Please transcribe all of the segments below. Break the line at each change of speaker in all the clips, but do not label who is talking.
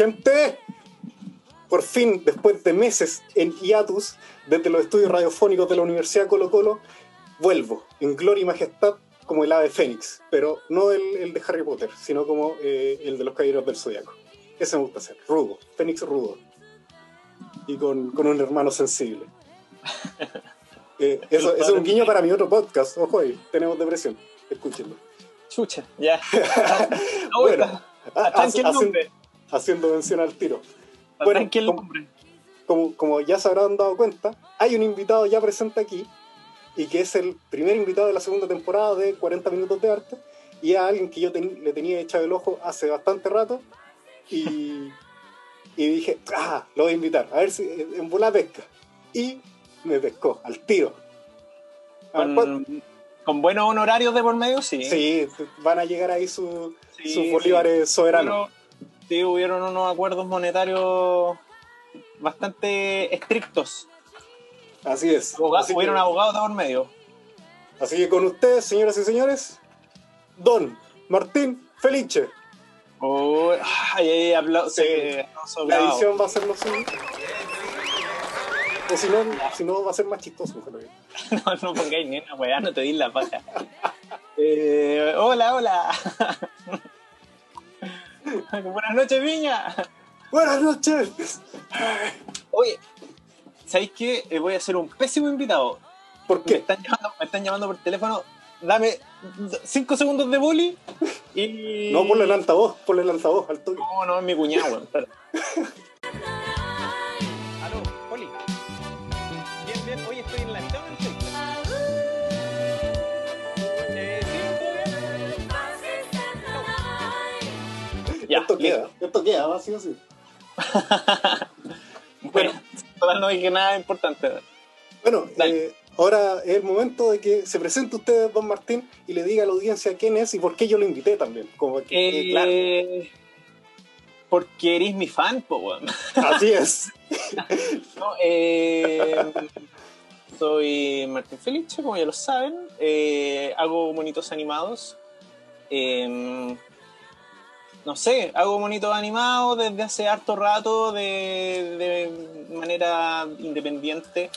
gente. Por fin, después de meses en hiatus, desde los estudios radiofónicos de la Universidad Colo Colo, vuelvo en gloria y majestad como el ave fénix, pero no el, el de Harry Potter, sino como eh, el de los caballeros del Zodiaco. Ese me gusta hacer, rudo, fénix rudo. Y con, con un hermano sensible. Eh, eso, eso es un guiño para mi otro podcast, ojo ahí, tenemos depresión, escúchenlo.
Chucha, ya.
Bueno. Haciendo- mención al tiro. Bueno, como- como, como ya se habrán dado cuenta, hay un invitado ya presente aquí y que es el primer invitado de la segunda temporada de 40 minutos de arte y es alguien que yo ten- le tenía echado el ojo hace bastante rato y, y dije, ah, lo voy a invitar, a ver si en bola pesca. Y me pescó al tiro. A ver, ¿cuál-
Con, buenos honorarios de por medio, sí.
Sí, van a llegar ahí su-
Sí,
sus
sí.
bolívares soberanos.
Sí, hubieron unos acuerdos monetarios bastante estrictos.
Así es. Así
hubieron
que-
abogados de por medio.
Así que con ustedes, señoras y señores, Don Martín Felice.
Oh, ay, ay,
Sí.
se- no,
La edición va a ser lo suyo. O si no, si no va a ser más chistoso.
No, no pongáis ni una weá, no te di la paja. Eh, hola, hola. Buenas noches, Viña.
Buenas noches.
Oye, ¿sabéis qué? Eh, voy a ser un pésimo invitado.
¿Por
Me
qué?
están llamando, me están llamando por teléfono. Dame 5 segundos de bully y.
No, ponle el altavoz, ponle el altavoz al toque.
No, no, es mi cuñado, weón. Ya,
esto
listo.
queda, esto queda, va así o así.
Bueno, total no dije nada importante.
Bueno, eh, ahora es el momento de que se presente usted, Don Martín, y le diga a la audiencia quién es y por qué yo lo invité también. Como que quede
Eh,
claro.
Porque eres mi fan, po.
Así es.
No, eh, soy Martín Felice, como ya lo saben. Eh, hago monitos animados. No sé, hago monitos animados desde hace harto rato de, de manera independiente.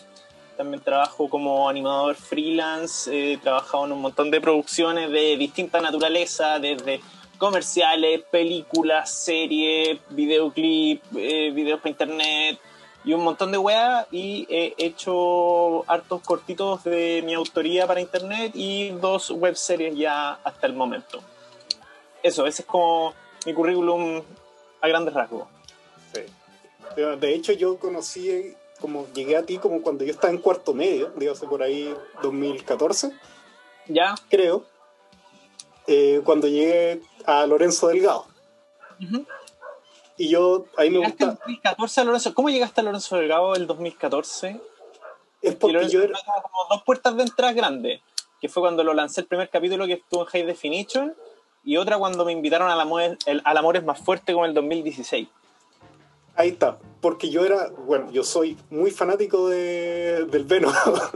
También trabajo como animador freelance. He trabajado en un montón de producciones de distinta naturaleza, desde comerciales, películas, series, videoclip, eh, videos para internet y un montón de weas. Y he hecho hartos cortitos de mi autoría para internet y dos webseries ya hasta el momento. Eso, ese es como mi currículum a grandes rasgos.
Sí. De hecho, yo conocí, como llegué a ti como cuando yo estaba en cuarto medio, dígase por ahí 2014,
¿Ya?
creo, eh, cuando llegué a Lorenzo Delgado.
Ujú.
Y yo, ahí me
¿Llegaste en
gusta,
2014 a Lorenzo? ¿Cómo llegaste a Lorenzo Delgado el 2014?
es porque yo era,
como dos puertas de entrada grandes, que fue cuando lo lancé el primer capítulo que estuvo en High Definition, y otra cuando me invitaron al amor, el, al amor es más fuerte como el 2016.
ahí está, porque yo era, bueno, yo soy muy fanático de, del Veno,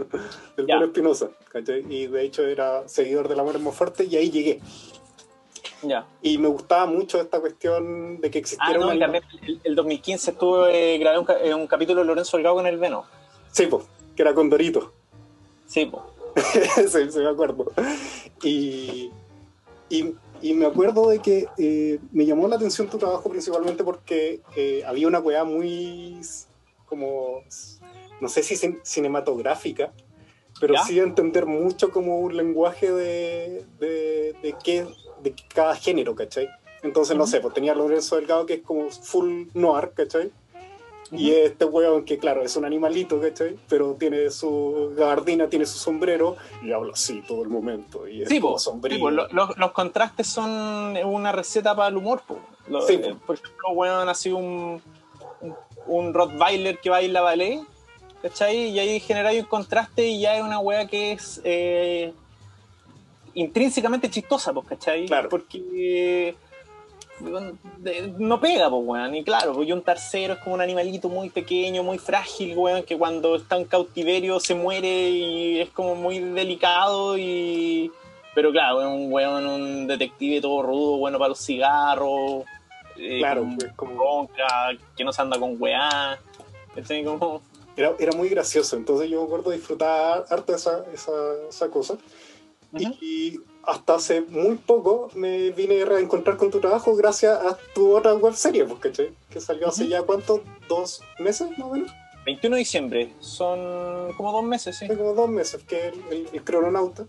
del. Veno Espinosa. Y de hecho era seguidor del Amor es más fuerte y ahí llegué.
Ya.
Y me gustaba mucho esta cuestión de que
Ah,
existiera
no,
una
y también el, el 2015 estuve, eh, grabé un, eh, un capítulo de Lorenzo Delgado con el Veno.
Sí, po, que era con Dorito.
Sí, po.
sí, sí, me acuerdo. Y, y, y me acuerdo de que eh, me llamó la atención tu trabajo principalmente porque eh, había una weá muy como, no sé si cin- cinematográfica, pero
¿Ya?
sí de entender mucho como un lenguaje de, de, de, qué, de cada género, ¿cachai? Entonces, no
Ujú.
sé, pues tenía Lorenzo Delgado que es como full noir, ¿cachai? Y este weón que, claro, es un animalito, ¿cachai? Pero tiene su gabardina, tiene su sombrero y habla así todo el momento. Y es
Sí, po,
sombrío.
sí, po, lo- lo- los contrastes son una receta para el humor. Po. Lo-
Sí,
eh, por ejemplo, weón, así un, un, un Rottweiler que baila ballet, ¿cachai? Y ahí generáis un contraste y ya es una wea que es eh, intrínsecamente chistosa, ¿cachai?
Claro.
Porque no pega, pues, weón. Y claro, pues, y un tercero es como un animalito muy pequeño, muy frágil, weón, que cuando está en cautiverio se muere y es como muy delicado y... Pero claro, es un weón, un detective todo rudo, bueno para los cigarros. eh,
Claro,
con
pues, como-
bronca, que no se anda con weá. ¿cachai? Como,
Era, era muy gracioso, entonces yo me acuerdo disfrutar harto esa, esa, esa cosa.
Ujú.
Y hasta hace muy poco me vine a reencontrar con tu trabajo gracias a tu otra web serie, pues, ¿cachai? Que salió hace
Ujú.
ya, ¿cuántos? ¿Dos meses más o menos?
21 de diciembre, son como dos meses, sí.
Como dos meses, que el, el- el crononauta,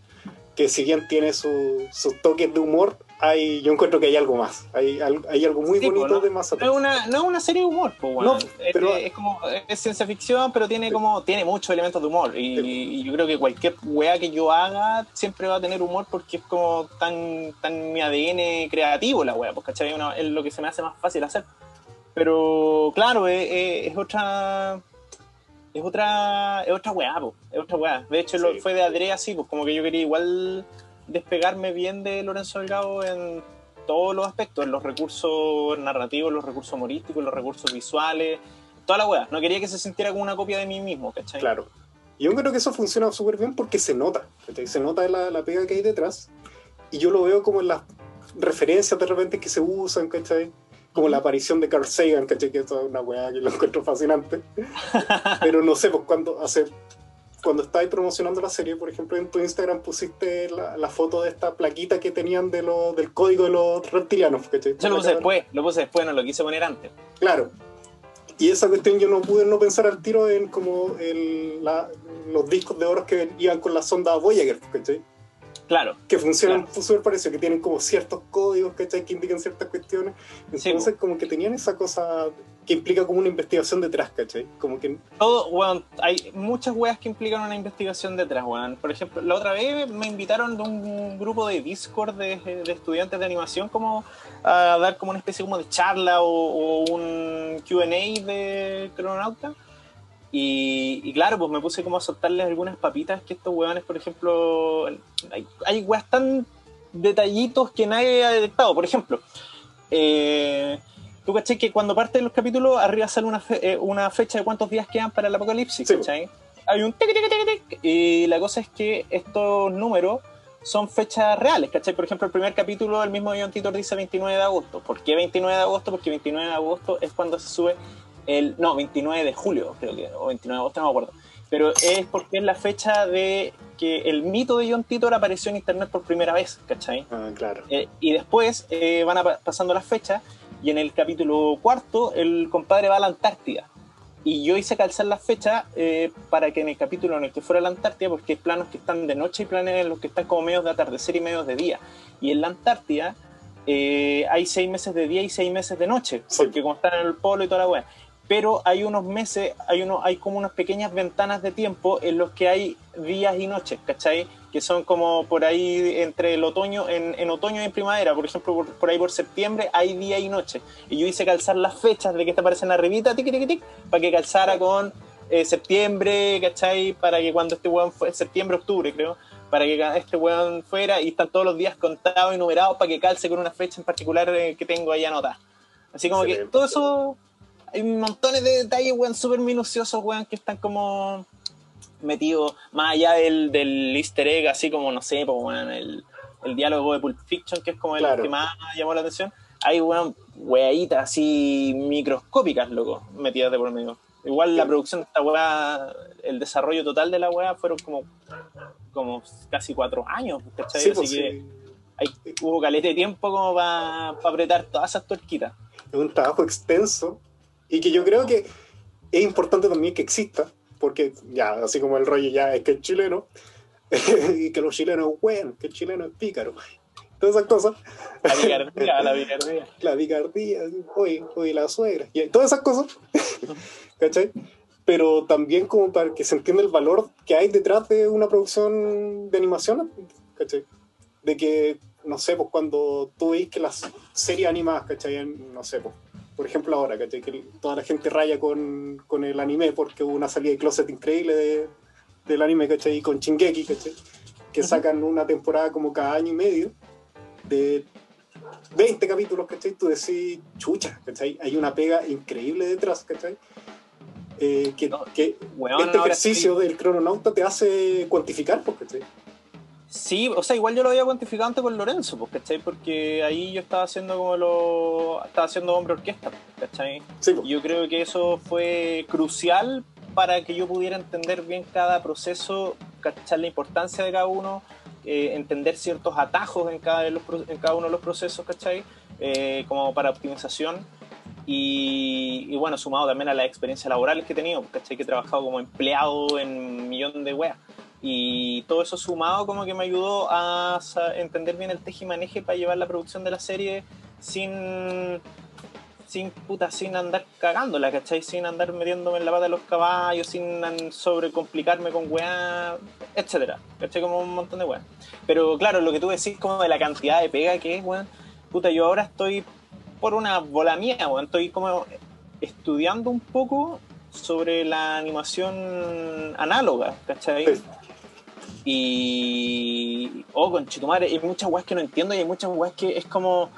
que si bien tiene su- sus toques de humor, hay, yo encuentro que hay algo más. Hay, hay algo muy
Sí,
bonito
¿no?
de más
No es una, no es una serie de humor, pues,
No,
weón. Es-
pero-
es, como, es ciencia ficción, pero tiene como tiene muchos elementos de humor. Y, y yo creo que cualquier weá que yo haga siempre va a tener humor porque es como tan, tan mi ADN creativo la weá. Una- es lo que se me hace más fácil hacer. Pero claro, es, otra. Es otra, es otra weá, po, es otra weá. De hecho, lo- fue de Adrea así, pues como que yo quería igual despegarme bien de Lorenzo Delgado en todos los aspectos, en los recursos narrativos, los recursos humorísticos, los recursos visuales, toda la weá. No quería que se sintiera como una copia de mí mismo, ¿cachai?
Claro. Y yo creo que eso funciona súper bien porque se nota. ¿cachai? Se nota la, la pega que hay detrás. Y yo lo veo como en las referencias de repente que se usan, ¿cachai? Como la aparición de Carl Sagan, ¿cachai? Que es una weá que lo encuentro fascinante. Pero no sé, pues cuando hace. Cuando estáis promocionando la serie, por ejemplo, en tu Instagram pusiste la, la foto de esta plaquita que tenían de lo, del código de los reptilianos, ¿cachai?
Yo lo puse después, lo puse después, no lo quise poner antes.
Claro. Y esa cuestión yo no pude no pensar al tiro en como el, la- los discos de oro que iban con la sonda Voyager, ¿cachai?
Claro.
Que funcionan súper parecido, que tienen como ciertos códigos, ¿cachai? Que indican ciertas cuestiones.
Sí,
Entonces como que tenían esa cosa que implica como una investigación detrás, ¿cachai? Como que...
Todo, weón, hay muchas weas que implican una investigación detrás, weón. Por ejemplo, la otra vez me invitaron de un grupo de Discord de, de estudiantes de animación como a dar como una especie como de charla o, o un Q&A de Crononauta. Y, y claro, pues me puse como a soltarles algunas papitas que estos weones, por ejemplo, hay, hay weas tan detallitos que nadie ha detectado. Por ejemplo, eh, tú caché que cuando parten los capítulos, arriba sale una, fe- eh, una fecha de cuántos días quedan para el apocalipsis,
Sí.
¿cachai? Hay un tic, tic, tic, tic, y la cosa es que estos números son fechas reales, ¿cachai? Por ejemplo, el primer capítulo, el mismo John Titor dice 29 de agosto. ¿Por qué 29 de agosto? Porque 29 de agosto es cuando se sube el... No, 29 de julio, creo que, o 29 de agosto, no me acuerdo. Pero es porque es la fecha de que el mito de John Titor apareció en internet por primera vez, ¿cachai?
Ah, claro.
Eh, y después eh, van a pasando las fechas y en el capítulo cuarto el compadre va a la Antártida. Y yo hice calzar las fechas eh, para que en el capítulo en el que fuera a la Antártida, porque hay planos que están de noche y planes en los que están como medios de atardecer y medios de día. Y en la Antártida eh, hay seis meses de día y seis meses de noche,
Sí.
porque como están en el polo y toda la weá. Pero hay unos meses, hay, uno, hay como unas pequeñas ventanas de tiempo en los que hay días y noches, ¿cachai? Que son como por ahí entre el otoño, en, en otoño y en primavera, por ejemplo, por, por ahí por septiembre hay día y noche. Y yo hice calzar las fechas de que te aparecen arribita, tic, tic, tic, para que calzara con eh, septiembre, ¿cachai? Para que cuando este weón fue, septiembre, octubre creo, para que este weón fuera y están todos los días contados y numerados para que calce con una fecha en particular eh, que tengo ahí anotada. Así como que todo eso, hay montones de detalles, weón, súper minuciosos, weón, que están como metidos más allá del, del easter egg, así como, no sé, pues, weón, el, el diálogo de Pulp Fiction, que es como el que más llamó la atención. Hay, weón, weaditas así microscópicas, loco, metidas de por medio. Igual la producción de esta weá, el desarrollo total de la weá fueron como, como casi cuatro años, ¿cachai?
Sí,
Así
pues,
que
sí.
hay, hubo calete de tiempo como para apretar todas esas tuerquitas.
es un trabajo extenso y que yo creo que es importante también que exista, porque ya, así como el rollo ya es que es chileno, y que los chilenos es bueno, que el chileno es pícaro, todas esas cosas,
La picardía, la picardía.
la picardía, hoy, hoy la suegra, y todas esas cosas, ¿cachai? Pero también como para que se entienda el valor que hay detrás de una producción de animación, ¿cachai? De que, no sé, pues cuando tú veis que las series animadas, ¿cachai? No sé, pues, por ejemplo ahora, ¿cachai? Que toda la gente raya con, con el anime porque hubo una salida de closet increíble de, del anime, ¿cachai? Y con Shingeki, ¿cachai? Que sacan una temporada como cada año y medio de 20 capítulos, ¿cachai? Tú decís, chucha, ¿cachai? Hay una pega increíble detrás, ¿cachai? Eh, que,
No,
que
Weón,
este
ahora
ejercicio del crononauta te hace cuantificar, pues, ¿cachai?
Sí, o sea, igual yo lo había cuantificado antes con Lorenzo, pues, ¿cachai? Porque ahí yo estaba haciendo como lo. estaba haciendo hombre orquesta, pues, ¿cachai?
Sí, pues.
Yo creo que eso fue crucial para que yo pudiera entender bien cada proceso, cachar la importancia de cada uno, eh, entender ciertos atajos en cada, de los en cada uno de los procesos, ¿cachai? Eh, como para optimización. Y, y bueno, sumado también a las experiencias laborales que he tenido, ¿cachai? Que he trabajado como empleado en un millón de weas. Y todo eso sumado como que me ayudó a entender bien el tejimaneje para llevar la producción de la serie sin sin puta, sin andar cagándola, ¿cachai? Sin andar metiéndome en la pata de los caballos, sin sobrecomplicarme con weá, etcétera, ¿cachai? Como un montón de weá. Pero claro, lo que tú decís como de la cantidad de pega que es, weón, puta, yo ahora estoy por una bola mía, weón, estoy como estudiando un poco sobre la animación análoga, ¿cachai?
Sí.
Y. Oh, con Chitumare, hay muchas weas que no entiendo y hay muchas weas que es como.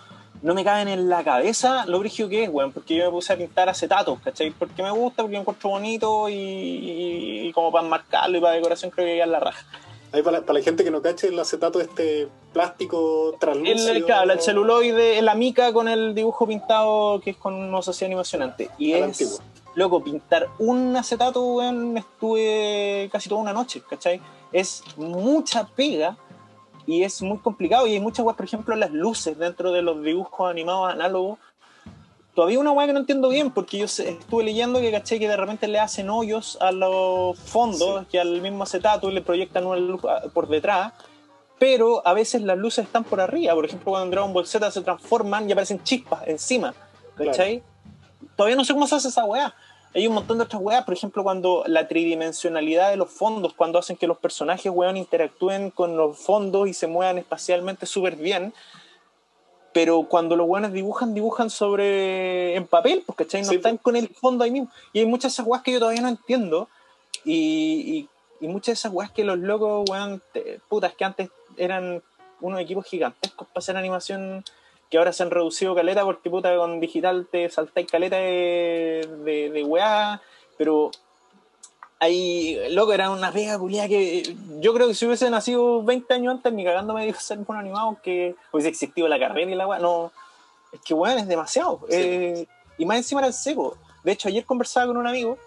No me caben en la cabeza lo brígido que es, weón, porque yo me puse a pintar acetatos, ¿cachai? Porque me gusta, porque lo encuentro bonito y, y- y como para enmarcarlo y para decoración creo que ya es la raja.
Ahí para la, para la gente que no cache, el acetato este plástico translúcido.
El, claro, el celuloide, la mica con el dibujo pintado que es con una sociedad animación antes. Y es,
antigua.
loco, pintar un acetato, weón, estuve casi toda una noche, ¿cachai? Es mucha pega y es muy complicado. Y hay muchas weas, por ejemplo, las luces dentro de los dibujos animados análogos. Todavía una weá que no entiendo bien, porque yo estuve leyendo que caché que de repente le hacen hoyos a los fondos, que al mismo acetato y le proyectan una luz ah, por detrás, pero a veces las luces están por arriba. Por ejemplo, cuando en Dragon Ball Z se transforman y aparecen chispas encima, ¿cachai? Todavía no sé cómo se hace esa weá. Hay un montón de otras weas, por ejemplo, cuando la tridimensionalidad de los fondos, cuando hacen que los personajes, weón, interactúen con los fondos y se muevan espacialmente súper bien. Pero cuando los weones dibujan, dibujan sobre. en papel, pues, ¿cachai? No
Sí,
están con el fondo ahí mismo. Y hay muchas de esas weas que yo todavía no entiendo. Y, y, y muchas de esas weas que los locos, weón, te- putas, que antes eran unos equipos gigantescos para hacer animación que ahora se han reducido caleta porque puta con digital te saltáis caleta de, de, de weá, pero ahí, loco, era una pega culiada que yo creo que si hubiese nacido 20 años antes, ni cagando me dijo ser un animado que hubiese existido la carrera y la weá, no, es que weón, es demasiado.
Sí.
Eh, y más encima era el seco. De hecho, ayer conversaba con un amigo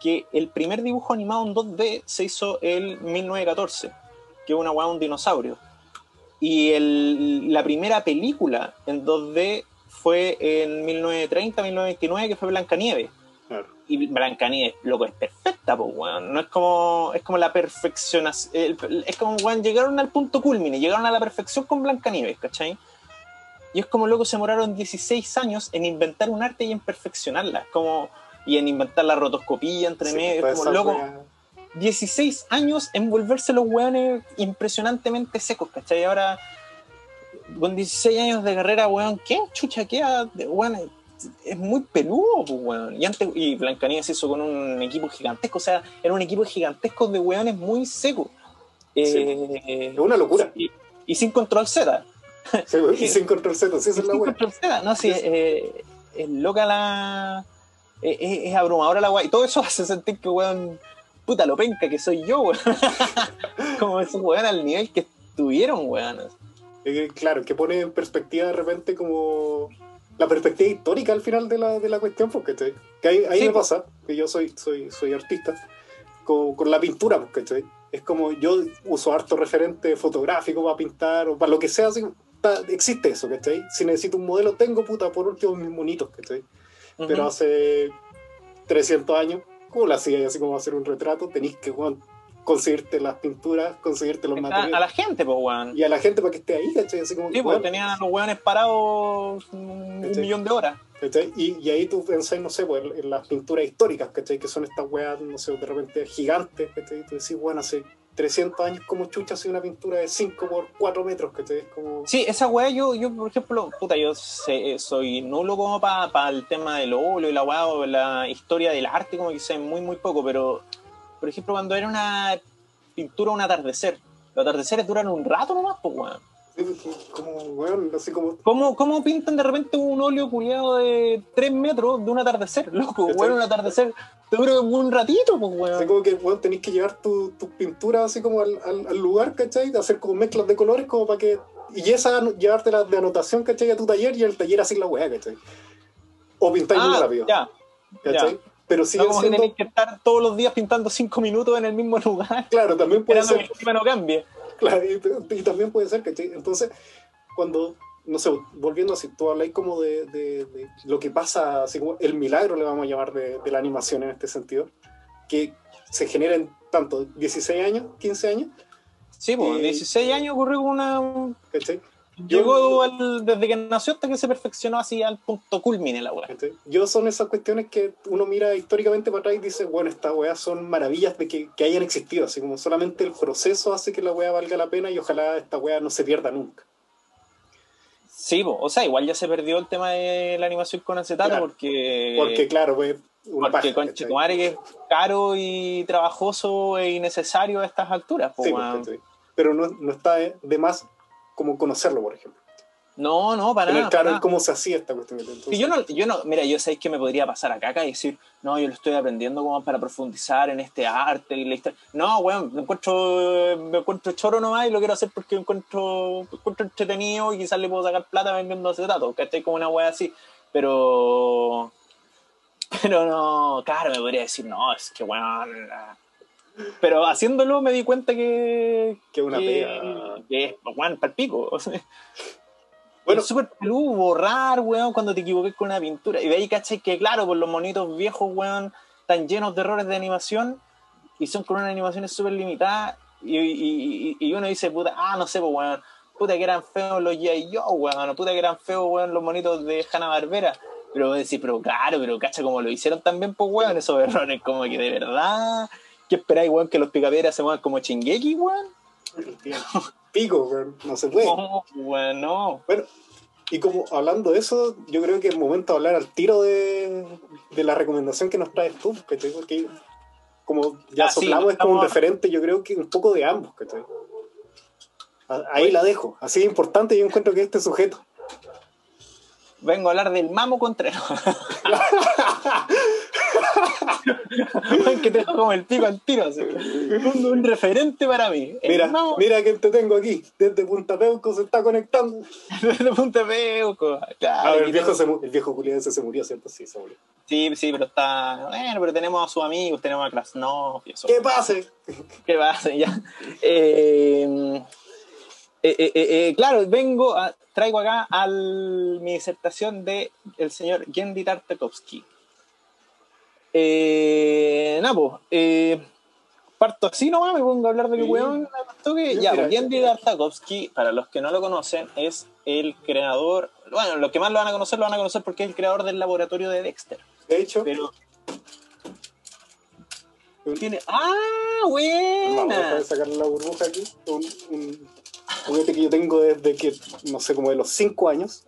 que el primer dibujo animado en 2D se hizo en 1914, que es una weá, un dinosaurio. Y el- la primera película en 2D fue en 1930, 1929, que fue Blancanieves.
Claro.
Y Blancanieves, loco, es perfecta, pues, weón. No es como, es como la perfección. Es como, weón, llegaron al punto culmine, llegaron a la perfección con Blancanieves, ¿cachai? Y es como, loco, se demoraron 16 años en inventar un arte y en perfeccionarla. Como, y en inventar la rotoscopía entre
Sí,
medio.
toda
Es como, loco. 16 años en volverse los weones impresionantemente secos, ¿cachai? Ahora, con 16 años de carrera, weón, ¿qué chucha queda? de- Weón, es- muy peludo, pues, weón. Y antes, y Blancanieves hizo con un equipo gigantesco, o sea, era un equipo gigantesco de weones muy secos. Eh,
Es una locura.
y, y sin control Z.
Sí, y sin control Z, sí, esa es la
Sin
wea.
control Z, no, sí, eh, es loca la. Es, es- abrumadora la weá. Y todo eso hace sentir que, weón, puta lo penca que soy yo, weón. Como esos weón al nivel que estuvieron, weón.
Eh, claro, que pone en perspectiva de repente como la perspectiva histórica al final de la, de la cuestión, porque que ahí, ahí
Sí,
me
pues.
pasa, que yo soy, soy, soy artista, con, con la pintura, porque es como yo uso harto referente fotográfico para pintar o para lo que sea, así, ta- existe eso, ¿cachai? Si necesito un modelo, tengo puta, por último mis monitos, ¿cachai? Pero
Ujú.
hace 300 años, ¿cómo lo hacía? Así como hacer un retrato, tenéis que weón, conseguirte las pinturas, conseguirte los
Está
materiales
a la gente, pues, weón.
y a la gente para que esté ahí, ¿cachai? Así como,
Sí, pues
weón,
tenían a los weones parados un, un
¿Cachai?
millón de horas.
¿cachai? Y, y ahí tú pensás, no sé, pues, en las pinturas históricas, ¿cachai? Que son estas weas, no sé, de repente gigantes, ¿cachai? Y tú decís, bueno, hace 300 años, como chucha, hace una pintura de 5 por 4 metros, ¿cachai? Es como...
Sí, esa weá yo, yo por ejemplo, puta, yo sé- soy nulo como para el tema del óleo y la weá o la historia del arte, como que sé muy, muy poco, pero por ejemplo, cuando era una pintura, un atardecer, los atardeceres duran un rato nomás, pues weón.
Sí, como, weón, así como.
¿Cómo, ¿Cómo pintan de repente un óleo culiado de 3 metros de un atardecer? Loco, weón, un atardecer. Te dura un ratito, pues,
Así
weón.
como que, weón, tenéis que llevar tu, tu pintura así como al, al, al lugar, ¿cachai? De hacer como mezclas de colores como para que... Y esa llevártela de anotación, ¿cachai? A tu taller y el taller así la weá, ¿cachai? O pintáis muy
Ah,
rápido,
ya.
¿cachai?
ya.
Pero
No
sigue
como que
siendo...
tenéis que estar todos los días pintando 5 minutos en el mismo lugar,
Claro, también puede
esperando que
ser...
el clima no cambie.
Claro, y, y también puede ser, ¿cachai? Entonces, cuando... No sé, volviendo así, tú habláis como de, de- de lo que pasa, así como el milagro le vamos a llamar de, de la animación en este sentido, que se genera en tanto 16 años, 15 años,
Sí, pues,
Eh,
16 años ocurrió una.
¿cachai?
Llegó al- desde que nació hasta que se perfeccionó así al punto culmine la weá.
¿cachai? Yo son esas cuestiones que uno mira históricamente para atrás y dice, bueno, estas weas son maravillas de que, que hayan existido, así como solamente el proceso hace que la wea valga la pena y ojalá esta wea no se pierda nunca.
Sí, po, o sea, igual ya se perdió el tema de la animación con acetato
Claro.
porque.
Porque claro, pues una
porque con que es caro y trabajoso e innecesario a estas alturas. po,
Sí. Pero no, no está de más como conocerlo, por ejemplo.
no, no, para
Tener
nada.
claro
para nada.
cómo se hacía esta cuestión. Entonces,
yo no, yo no, mira, yo sé que me podría pasar a caca y decir, no, yo lo estoy aprendiendo como para profundizar en este arte y la historia. No, weón, me encuentro, me encuentro choro nomás y lo quiero hacer porque me encuentro, me encuentro entretenido y quizás le puedo sacar plata vendiendo acetato, que esté como una wea así. Pero, pero no, claro, me podría decir, no, es que weón. la- Pero haciéndolo me di cuenta que.
Que una
que,
pega.
que es, weón, palpico. O sea,
Bueno.
es súper peludo borrar, weón, cuando te equivoques con una pintura. Y de ahí, ¿cachai? Que claro, por los monitos viejos, weón, están llenos de errores de animación y son con unas animaciones súper limitadas. Y, y, y- uno dice, puta, ah, no sé, pues, weón, puta que eran feos los G.I. Joe, weón, puta que eran feos, weón, los monitos de Hanna-Barbera. Pero decís, pero claro, pero cacha, como lo hicieron también, pues, weón, esos errores, como que de verdad. ¿Qué esperáis, weón, que los picapiedras se muevan como Chingeki, weón?
Pico, weón, no se puede.
No, weón, no.
Bueno, y como hablando de eso, yo creo que es momento de hablar al tiro de, de la recomendación que nos traes tú, ¿cachai? Porque como ya
Ah, sí,
soplamos, es como un referente, yo creo que un poco de ambos, ¿cachai? A- Ahí la dejo. Así de importante yo encuentro que este sujeto.
Vengo a hablar del Mamo Contreras. Que tengo como el pico al tiro. Un, un referente para mí.
Mira, mira que te tengo aquí. Desde Punta Peuco se está conectando.
de Punta Peuco. Claro,
A ver,
aquí
el viejo,
tengo-
se, el viejo ese se murió, ¿cierto? Sí, se murió.
Sí, sí, pero está. Bueno, pero tenemos a sus amigos, tenemos a Krasnov y eso.
¿Qué pase?
¿Qué pasa? Ya. Eh, eh, eh, eh, claro, vengo, a- traigo acá al, mi disertación de el señor Gendy Tartakovsky. Eh, pues, eh, parto así nomás, me pongo a hablar de
Sí.
weón que- Ya,
mira,
pues, Tartakovsky, para los que no lo conocen, es el creador, bueno, los que más lo van a conocer, lo van a conocer porque es el creador del laboratorio de Dexter.
De hecho,
Pero. Tiene. ¡Ah!
vamos
¡Buena!
a sacar la burbuja aquí. Un, un juguete que yo tengo desde que, no sé, como de los 5 años.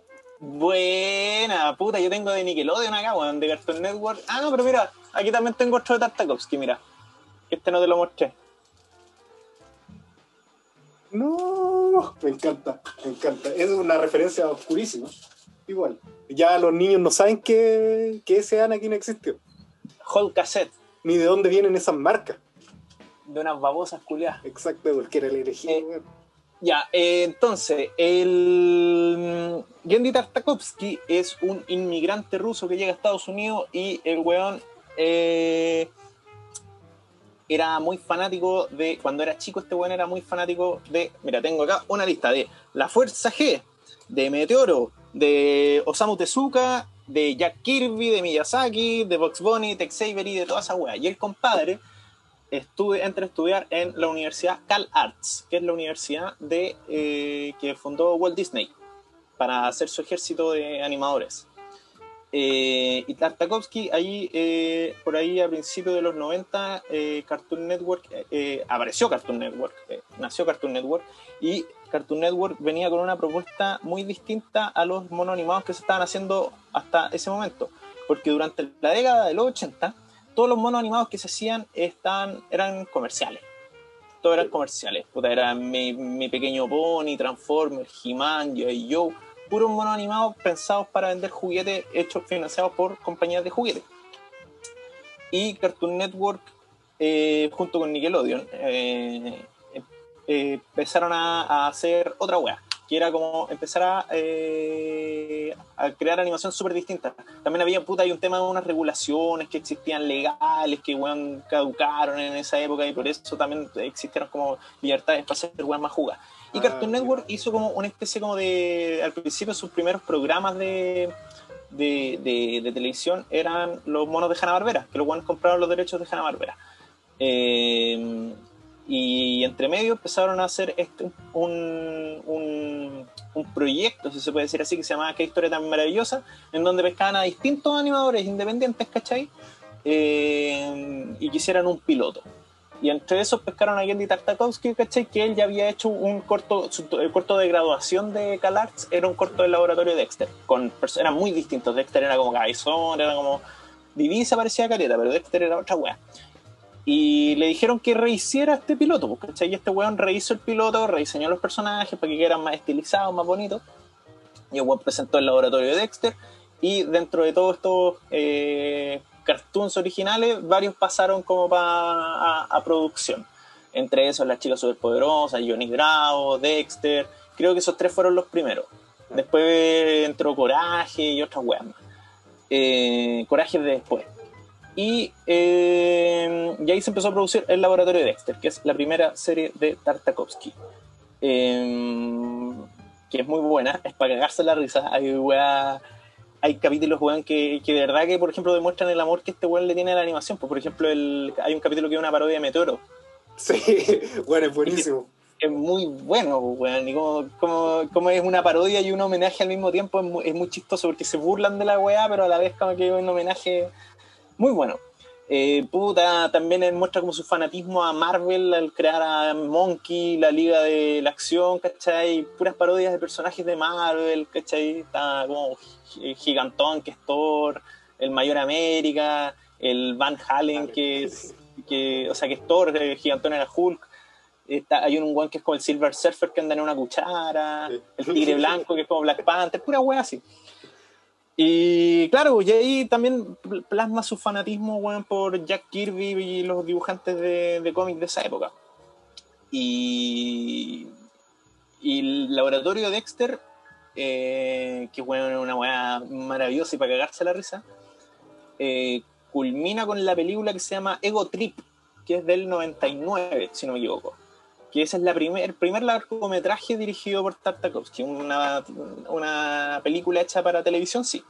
Buena, puta, yo tengo de Nickelodeon acá, weón, de Cartoon Network. Ah, no, pero mira, aquí también tengo otro de Tartakovsky, mira. Este no te lo mostré.
No, me encanta, me encanta. Es una referencia oscurísima. Igual. Ya los niños no saben que, que ese Anakin existió.
Whole cassette
Ni de dónde vienen esas marcas.
de unas babosas culiadas.
Exacto, porque era el elegido.
Eh,
weón.
Ya, eh, entonces, el mm, Gendy Tartakovsky es un inmigrante ruso que llega a Estados Unidos y el weón eh, era muy fanático de, cuando era chico este weón era muy fanático de, mira, tengo acá una lista de La Fuerza G, de Meteoro, de Osamu Tezuka, de Jack Kirby, de Miyazaki, de Box Bunny, Tex Avery, de toda esa weá. Y el compadre estuve, entra a estudiar en la Universidad Cal Arts, que es la universidad de, eh, que fundó Walt Disney para hacer su ejército de animadores. Eh, y Tartakovsky, ahí, eh, por ahí a principios de los 90, eh, Cartoon Network, eh, apareció Cartoon Network, eh, nació Cartoon Network, y Cartoon Network venía con una propuesta muy distinta a los monos animados que se estaban haciendo hasta ese momento, porque durante la década de los 80, todos los monos animados que se hacían estaban, eran comerciales. todos eran comerciales. Puta, era mi, mi pequeño Pony, Transformers, He-Man. Joe, puros monos animados pensados para vender juguetes hechos, financiados por compañías de juguetes. Y Cartoon Network, eh, junto con Nickelodeon, eh, eh, empezaron a, a hacer otra wea que era como empezar a, eh, a crear animación súper distinta. También había, puta, hay un tema de unas regulaciones que existían legales, que, weón, caducaron en esa época y por eso también existieron como libertades para hacer weón más jugadas. Y
Ah,
Cartoon. Network hizo como una especie como de, al principio sus primeros programas de, de, de- de televisión eran los monos de Hanna-Barbera, que los weones compraron los derechos de Hanna-Barbera. Eh, y entre medio empezaron a hacer este, un, un, un proyecto, si se puede decir así, que se llamaba Qué historia tan maravillosa, en donde pescaban a distintos animadores independientes, ¿cachai? Eh, y quisieran un piloto. Y entre esos pescaron a Gendy Tartakovsky, ¿cachai? Que él ya había hecho un corto, su- el corto de graduación de CalArts era un corto del laboratorio de Dexter. Con eran muy distintos. Dexter era como Cabezón, era como. Divisa parecía caleta, pero Dexter era otra wea. Y le dijeron que rehiciera este piloto, ¿cachai? Y este weón rehizo el piloto, rediseñó los personajes para que quedaran más estilizados, más bonitos. Y el weón presentó el laboratorio de Dexter. Y dentro de todos estos eh, cartoons originales, varios pasaron como para a, a producción. Entre esos, las chicas superpoderosas, Johnny Bravo, Dexter. Creo que esos tres fueron los primeros. Después entró Coraje y otras weas más. Eh, Coraje de después. Y, eh, y ahí se empezó a producir El Laboratorio de Dexter, que es la primera serie de Tartakovsky. Eh, que es muy buena, es para cagarse la risa. Hay, weá- hay capítulos, weón, que, que de verdad que, por ejemplo, demuestran el amor que este weón le tiene a la animación. Pues, por ejemplo, el, hay un capítulo que es una parodia de Meteoro.
Sí, bueno, es buenísimo.
Es muy bueno, weón. Y como, como, como es una parodia y un homenaje al mismo tiempo, es muy, es muy chistoso porque se burlan de la weá, pero a la vez como que es un homenaje muy bueno. Eh, puta, también él muestra como su fanatismo a Marvel al crear a Monkey, la Liga de la Acción, ¿cachai? Puras parodias de personajes de Marvel, ¿cachai? Está como Gi- Gigantón, que es Thor, el Mayor América, el Van Halen, que es, que, o sea, que es Thor, el Gigantón era Hulk. Está, hay un one que es como el Silver Surfer que anda en una cuchara, el Tigre Blanco que es como Black Panther, pura wea así. Y claro, y ahí también pl- plasma su fanatismo por Jack Kirby y los dibujantes de, cómics de esa época. Y, el laboratorio Dexter, eh, que bueno, una weá maravillosa y para cagarse la risa, eh, culmina con la película que se llama Ego Trip, que es del 99, si no me equivoco. Que ese es la primer, el primer largometraje dirigido por Tartakovsky, una, una película hecha para televisión, sí.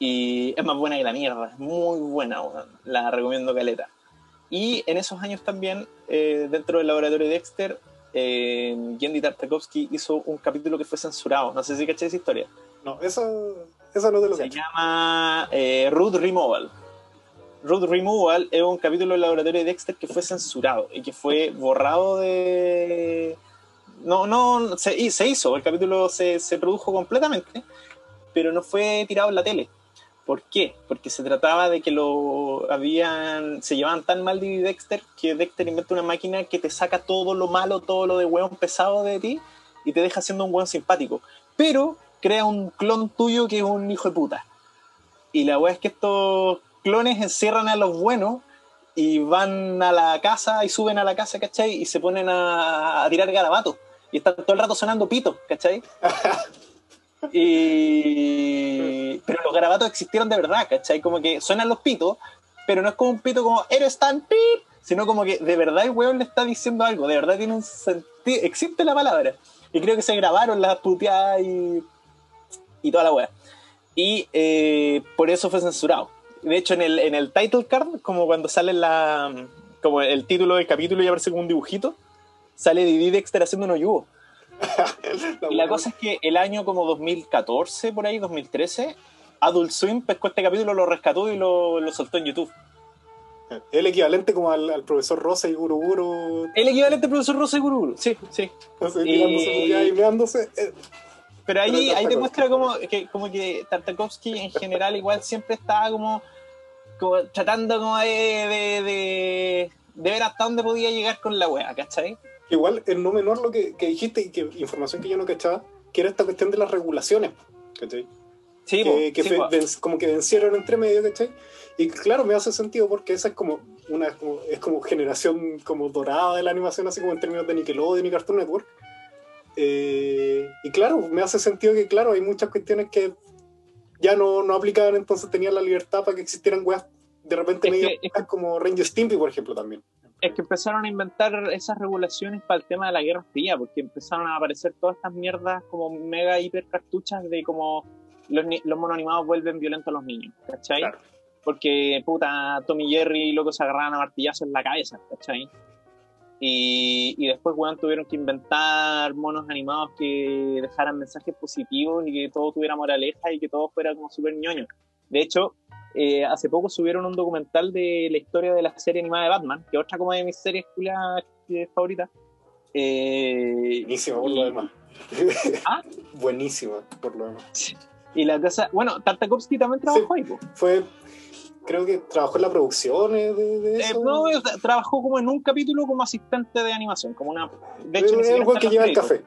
Y es más buena que la mierda, es muy buena, la recomiendo caleta. Y en esos años también, eh, dentro del laboratorio de Dexter, eh, Gendy Tartakovsky hizo un capítulo que fue censurado. No sé si caché esa historia.
No, eso, eso no te lo
Se llama eh, Root Removal. Root Removal es un capítulo del laboratorio de Dexter que fue censurado y que fue borrado de. No, no, se, se hizo, el capítulo se, se produjo completamente, pero no fue tirado en la tele. ¿Por qué? Porque se trataba de que lo habían, se llevaban tan mal de Dexter que Dexter inventa una máquina que te saca todo lo malo, todo lo de hueón pesado de ti y te deja siendo un hueón simpático. Pero crea un clon tuyo que es un hijo de puta. Y la weá es que estos clones encierran a los buenos y van a la casa y suben a la casa, ¿cachai? Y se ponen a, a tirar garabatos. Y están todo el rato sonando pitos, ¿cachai? Y... Pero los garabatos existieron de verdad, ¿cachai? Como que suenan los pitos, pero no es como un pito como eres tan pip, sino como que de verdad el weón le está diciendo algo, de verdad tiene un sentido, existe la palabra. Y creo que se grabaron las puteadas y, y toda la weá. Y eh, por eso fue censurado. De hecho, en el, en el title card, como cuando sale la. como el título del capítulo y aparece como un dibujito, sale Didi Dexter haciendo un hoyugo. Y la cosa es que el año como 2014, por ahí, 2013, Adult Swim pescó este capítulo, lo rescató y lo, lo soltó en YouTube.
El equivalente como al, al profesor Rosa y Guru Guru,
El equivalente al profesor Rosa y Guruguru, sí, sí.
así,
Y-
tirándose y meándose. eh,
Pero ahí,
Pero
ahí demuestra como que, como que Tartakovsky en general igual siempre estaba como, como tratando como de, de, de, de ver hasta dónde podía llegar con la wea, ¿cachai?
Igual es no menor lo que, que dijiste y que información que yo no cachaba, que era esta cuestión de las regulaciones, ¿cachai?
Sí,
que, que
sí,
fe-
po.
ven- como que vencieron entre medio, ¿cachai? Y claro, me hace sentido porque esa es como una como- es como generación como dorada de la animación, así como en términos de Nickelodeon y Cartoon Network. Eh, y claro, me hace sentido que, claro, hay muchas cuestiones que ya no, no aplicaban, entonces tenían la libertad para que existieran weas de repente medio como Ranger Stimpy, por ejemplo, también.
es que empezaron a inventar esas regulaciones para el tema de la Guerra Fría, porque empezaron a aparecer todas estas mierdas como mega hiper cartuchas de como los, los monos animados vuelven violentos a los niños, ¿cachai?
Claro.
Porque, puta, Tommy y Jerry, loco, se agarraban a martillazos en la cabeza, ¿cachai? Y, y después, weón, tuvieron que inventar monos animados que dejaran mensajes positivos y que todo tuviera moraleja y que todo fuera como súper ñoño. De hecho, eh, hace poco subieron un documental de la historia de la serie animada de Batman, que es otra como de mis series eh, favoritas. Eh,
Buenísima por
y-
lo demás.
¿Ah?
Buenísima por lo demás.
Y la cosa, bueno, Tartakovsky también trabajó ahí, po.
Fue, creo que trabajó en la producción eh, de,
Eh, no, trabajó como en un capítulo como asistente de animación, como una. De hecho,
el
está
que lleva el café.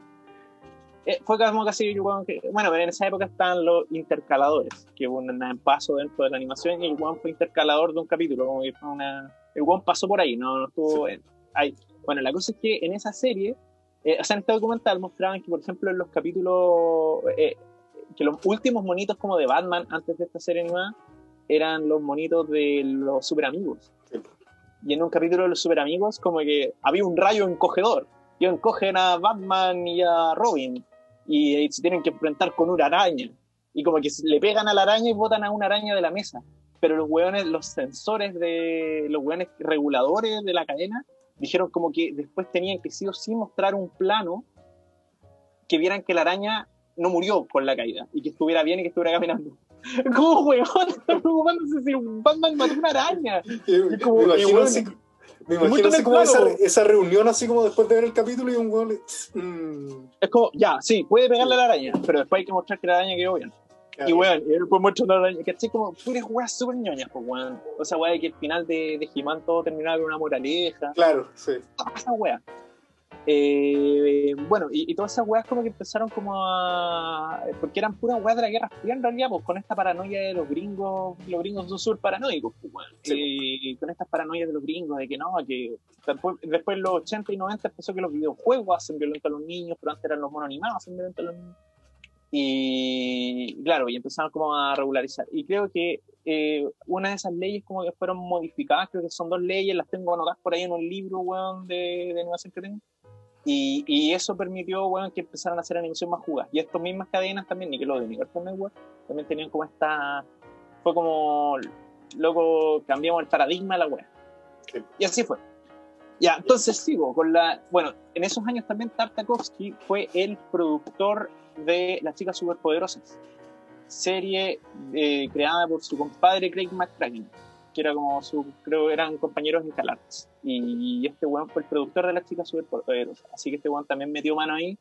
Eh, fue como casi el weón que. Bueno, pero en esa época estaban los intercaladores, que hubo un paso dentro de la animación y el weón fue intercalador de un capítulo, como que fue una. El weón pasó por ahí, no, no estuvo en- ahí. Bueno, la cosa es que en esa serie, eh, o sea, en este documental mostraban que, por ejemplo, en los capítulos. eh, que los últimos monitos como de Batman antes de esta serie animada eran los monitos de los super amigos.
Sí.
Y en un capítulo de los super amigos, como que había un rayo encogedor. Y encogen a Batman y a Robin. Y eh, se tienen que enfrentar con una araña. Y como que le pegan a la araña y botan a una araña de la mesa. Pero los hueones, los sensores de los hueones reguladores de la cadena, dijeron como que después tenían que sí o sí mostrar un plano que vieran que la araña no murió con la caída y que estuviera bien y que estuviera caminando. ¿Cómo, weón? Están preocupándose si Batman mató una araña.
Y-
como-
me
y
imagino
bueno,
así, me imagino así como esa, esa reunión así como después de ver el capítulo y un weón le- mm,
Es como, ya, sí, puede pegarle a la araña, pero después hay que mostrar que la araña quedó bien. Y weón, y después muestra la araña, ¿cachai? Como puras weas súper ñoñas, pues weón. O sea, weón, que el final de, de He-Man todo terminaba con una moraleja.
Claro, sí.
Todas esas weas. Eh, bueno, y, y todas esas weas como que empezaron como a... Porque eran puras weas de la Guerra Fría en realidad, pues con esta paranoia de los gringos, los gringos son súper paranoicos, pues weón.
Sí.
Y con estas paranoias de los gringos, de que no, que después, después en los 80 y 90 empezó que los videojuegos hacen violento a los niños, pero antes eran los monos animados hacen violento a los niños. Y claro, y empezaron como a regularizar. Y creo que eh, una de esas leyes como que fueron modificadas, creo que son dos leyes, las tengo anotadas por ahí en un libro, weón, de, de animación que tengo. Y, y eso permitió, weón, que empezaran a hacer animación más jugada. Y estas mismas cadenas también, Nickelodeon y Cartoon Network, también tenían como esta... Fue como, loco, cambiamos el paradigma de la weá.
Sí.
Y así fue. Ya, entonces sigo con la... Bueno, en esos años también Tartakovsky fue el productor de Las Chicas Superpoderosas, serie eh, creada por su compadre Craig McCracken, que era como su, creo eran compañeros en Calartes. Y este weón fue el productor de Las Chicas Superpoderosas, así que este weón también metió mano ahí.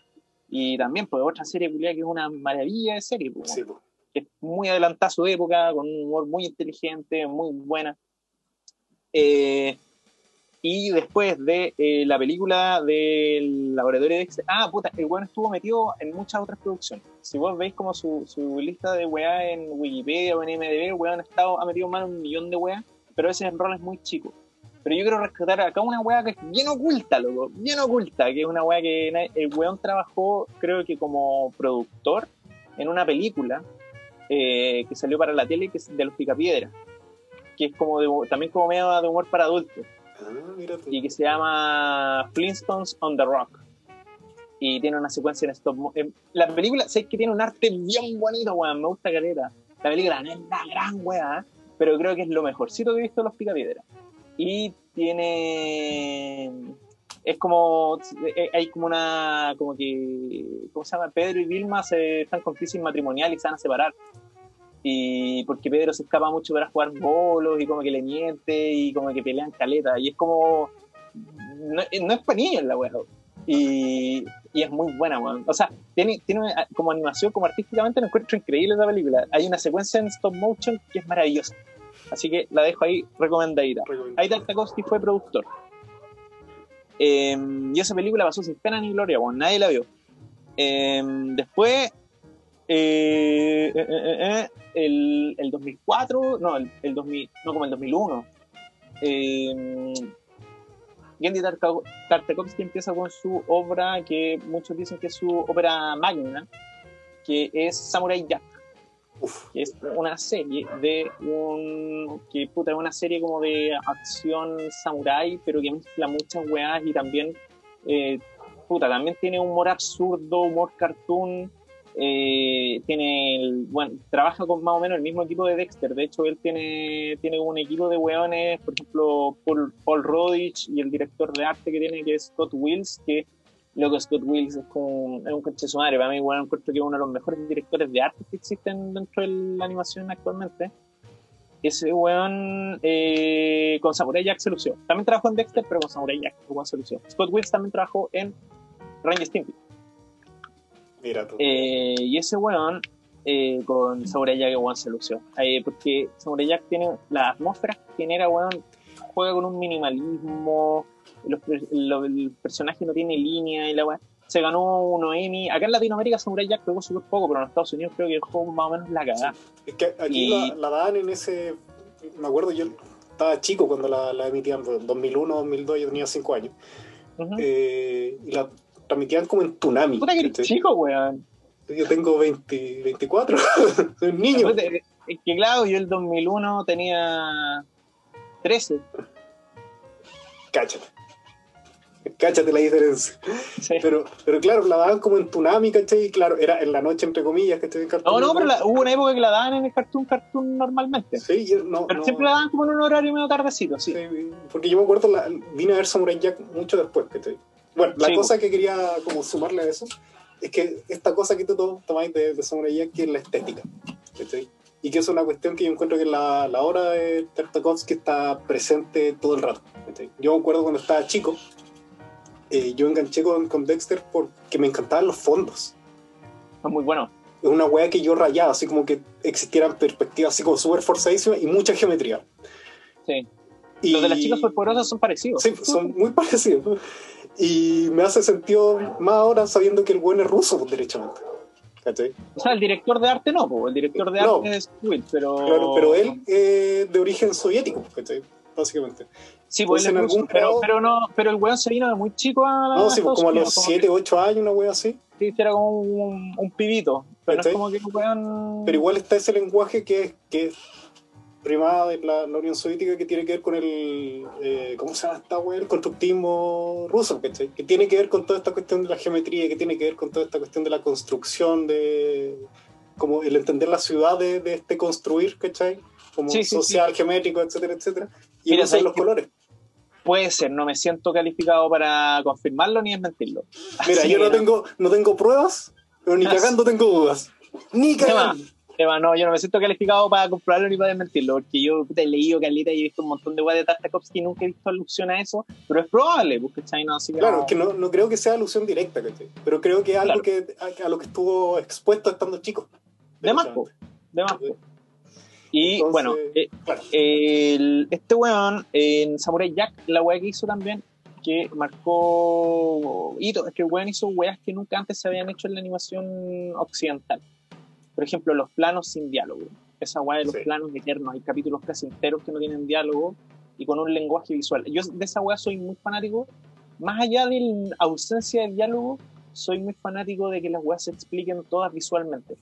Y también, pues, otra serie que es una maravilla de serie, pues,
Sí,
que es muy adelantada a su época, con un humor muy inteligente, muy buena. Eh, y después de eh, la película del laboratorio de Dexter, ah, puta, el weón estuvo metido en muchas otras producciones. Si vos veis como su, su lista de weá en Wikipedia o en MDB, el weón ha, estado, ha metido más de un millón de weá, pero veces en roles muy chicos. Pero yo quiero rescatar acá una weá que es bien oculta, loco, bien oculta, que es una weá que el weón trabajó, creo que como productor en una película eh, que salió para la tele, que es de los Picapiedras, que es como de- también como medio de humor para adultos,
Ah,
y que se llama Flintstones on the Rock. Y tiene una secuencia en stop em, La película, sé que tiene un arte bien bonito, weón, me gusta caleta. La película no es la gran weá, pero creo que es lo mejorcito que he visto de los Picapiedras. Y tiene es como eh, hay como una como que ¿cómo se llama? Pedro y Vilma se están con crisis matrimonial y se van a separar y porque Pedro se escapa mucho para jugar bolos y como que le miente y como que pelean caleta. Y es como no, no es para niños la weá. Y, y es muy buena weón. o sea tiene, tiene eh, como animación como artísticamente lo encuentro increíble esa película. Hay una secuencia en stop motion que es maravillosa. Así que la dejo ahí recomendadita.
Recomiendo.
ahí Tartakovsky fue productor. Eh, y esa película pasó sin pena ni gloria, bueno, nadie la vio. Eh, después, eh, eh, eh, eh, el, el 2004, no, el, el 2000, no como el 2001, eh, Gendy Tarta- Tartakovsky empieza con su obra que muchos dicen que es su ópera magna, que es Samurai Jack
Uf,
que es una serie de un que puta es una serie como de acción samurai pero que mezcla muchas weas y también eh, puta también tiene humor absurdo humor cartoon eh, tiene el, bueno trabaja con más o menos el mismo equipo de Dexter de hecho él tiene tiene un equipo de weones por ejemplo Paul, Paul Rodich y el director de arte que tiene que es Scott Wills que Loco, Scott Wills es, como, es un coche su madre. Para mí, bueno, encuentro que es uno de los mejores directores de arte que existen dentro de la animación actualmente. Ese weón eh, con Samurai Jack se lució. También trabajó en Dexter, pero con Samurai Jack se lució. Scott Wills también trabajó en Ranger Stimpy.
Mira tú.
Eh, y ese weón eh, con Samurai Jack weón se lució. Eh, porque Samurai Jack tiene la atmósfera que genera, weón, juega con un minimalismo. Los, lo- el personaje no tiene línea y la weón. Se ganó uno Emmy. Acá en Latinoamérica Samurai Jack pegó súper poco, pero en Estados Unidos creo que el juego más o menos la cagada.
Es que aquí
Y-
la, la daban en ese. Me acuerdo, yo estaba chico cuando la, la emitían, en 2001, 2002, yo tenía 5 años. Eh, y la transmitían como en Tunami.
Puta que eres chico, weón.
Yo tengo 20, 24, soy un niño.
Es que claro, yo el 2001 tenía 13.
Cáchate. Cáchate la diferencia.
Sí.
Pero, pero claro, la daban como en Tunami, ¿cachai? Y claro, era en la noche, entre comillas, ¿cachai? En Cartoon
No, no, pero la- hubo una época que la daban en el Cartoon Cartoon normalmente.
Sí, yo no,
Pero
no-
siempre la daban como en un horario medio tardecito, sí.
Sí, porque yo me acuerdo, la, vine a ver Samurai Jack mucho después, ¿cachai? Bueno, la
Sí,
cosa que quería como sumarle a eso es que esta cosa que tú to- tomáis de, de Samurai que es la estética, ¿cachai? Y que es una cuestión que yo encuentro que la, la obra de Tartakovsky está presente todo el rato. ¿cachai? Yo me acuerdo cuando estaba chico, eh, yo enganché con, con Dexter porque me encantaban los fondos.
Es muy bueno.
Es una weá que yo rayaba, así como que existieran perspectivas así como súper forzadísimas y mucha geometría.
Sí.
Y...
Los de las chicas superpoderosas son parecidos.
Sí, son muy parecidos. Y me hace sentido más ahora sabiendo que el buen es ruso, pues, derechamente. ¿Cachai?
O sea, el director de arte no, po. el director de
No.
arte es Will, pero.
Claro, pero él eh, de origen soviético, ¿cachai? Básicamente.
Sí, pues él
en algún
pero,
grado-
pero no, pero el weón se vino de muy chico a.
No, sí, pues, como a los
como
7, 8 años, una wea así.
que sí, era como un, un pibito. Pero no es como que el weón.
Pero igual está ese lenguaje que que primada de la, la Unión Soviética que tiene que ver con el. eh, ¿Cómo se llama esta wea? El constructivismo ruso, ¿cachai? Que tiene que ver con toda esta cuestión de la geometría, que tiene que ver con toda esta cuestión de la construcción, de. como el entender la ciudad de, de este construir, ¿cachai? Como
Sí, sí,
social, geométrico, etcétera, etcétera. Y
Mira,
no son
¿sabes
los colores.
Puede ser, no me siento calificado para confirmarlo ni desmentirlo.
Mira,
Así
yo no tengo, no tengo pruebas, pero ni
Ah,
cagando tengo dudas. Ni cagando.
No, yo no me siento calificado para comprobarlo ni para desmentirlo, porque yo puta, he leído calita y he visto un montón de weas de Tartakovsky y nunca he visto alusión a eso, pero es probable, porque. No, así
Claro, que no, no creo que sea alusión directa, ¿cachai? Pero creo que es algo
Claro.
que, a, a lo que estuvo expuesto estando chico.
De más, po, de más, po. Y
Entonces,
bueno, eh,
Claro.
el- este weón en Samurai Jack, la wea que hizo también, que marcó hito, es que el weón hizo weas que nunca antes se habían hecho en la animación occidental. Por ejemplo, los planos sin diálogo. Esa wea de los
Sí.
planos eternos, hay capítulos casi enteros que no tienen diálogo y con un lenguaje visual. Yo de esa wea soy muy fanático. Más allá de la ausencia de diálogo, soy muy fanático de que las weas se expliquen todas visualmente